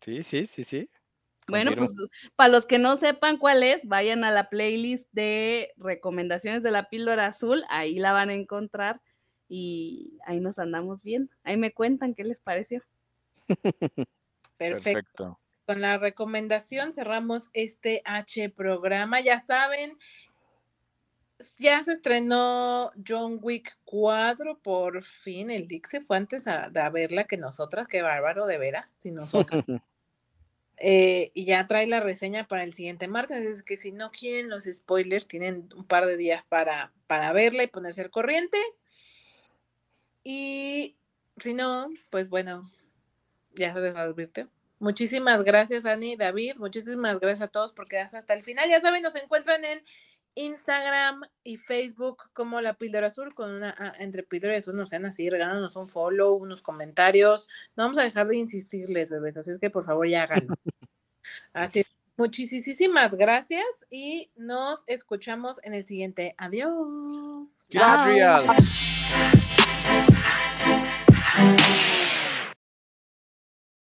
D: Sí, sí, sí, sí.
B: Bueno, pues para los que no sepan cuál es, vayan a la playlist de recomendaciones de la píldora azul, ahí la van a encontrar y ahí nos andamos viendo. Ahí me cuentan qué les pareció. <laughs>
C: Perfecto. Con la recomendación cerramos este H programa. Ya saben, ya se estrenó John Wick 4, por fin. El Dick se fue antes a, a verla que nosotras, qué bárbaro, de veras, si nosotros. <laughs> Eh, y ya trae la reseña para el siguiente martes. Es que si no quieren los spoilers, tienen un par de días para, para verla y ponerse al corriente. Y si no, pues bueno, ya se les advirtió. Muchísimas gracias, Ani, David. Muchísimas gracias a todos por quedarse hasta el final. Ya saben, nos encuentran en Instagram y Facebook como La Píldora Azul, con una entre Píldora y Azul, no sean así, regálanos un follow, unos comentarios. No vamos a dejar de insistirles, bebés, así es que por favor ya háganlo. <laughs> Así es. Muchísimas gracias y nos escuchamos en el siguiente. Adiós.
D: Bye.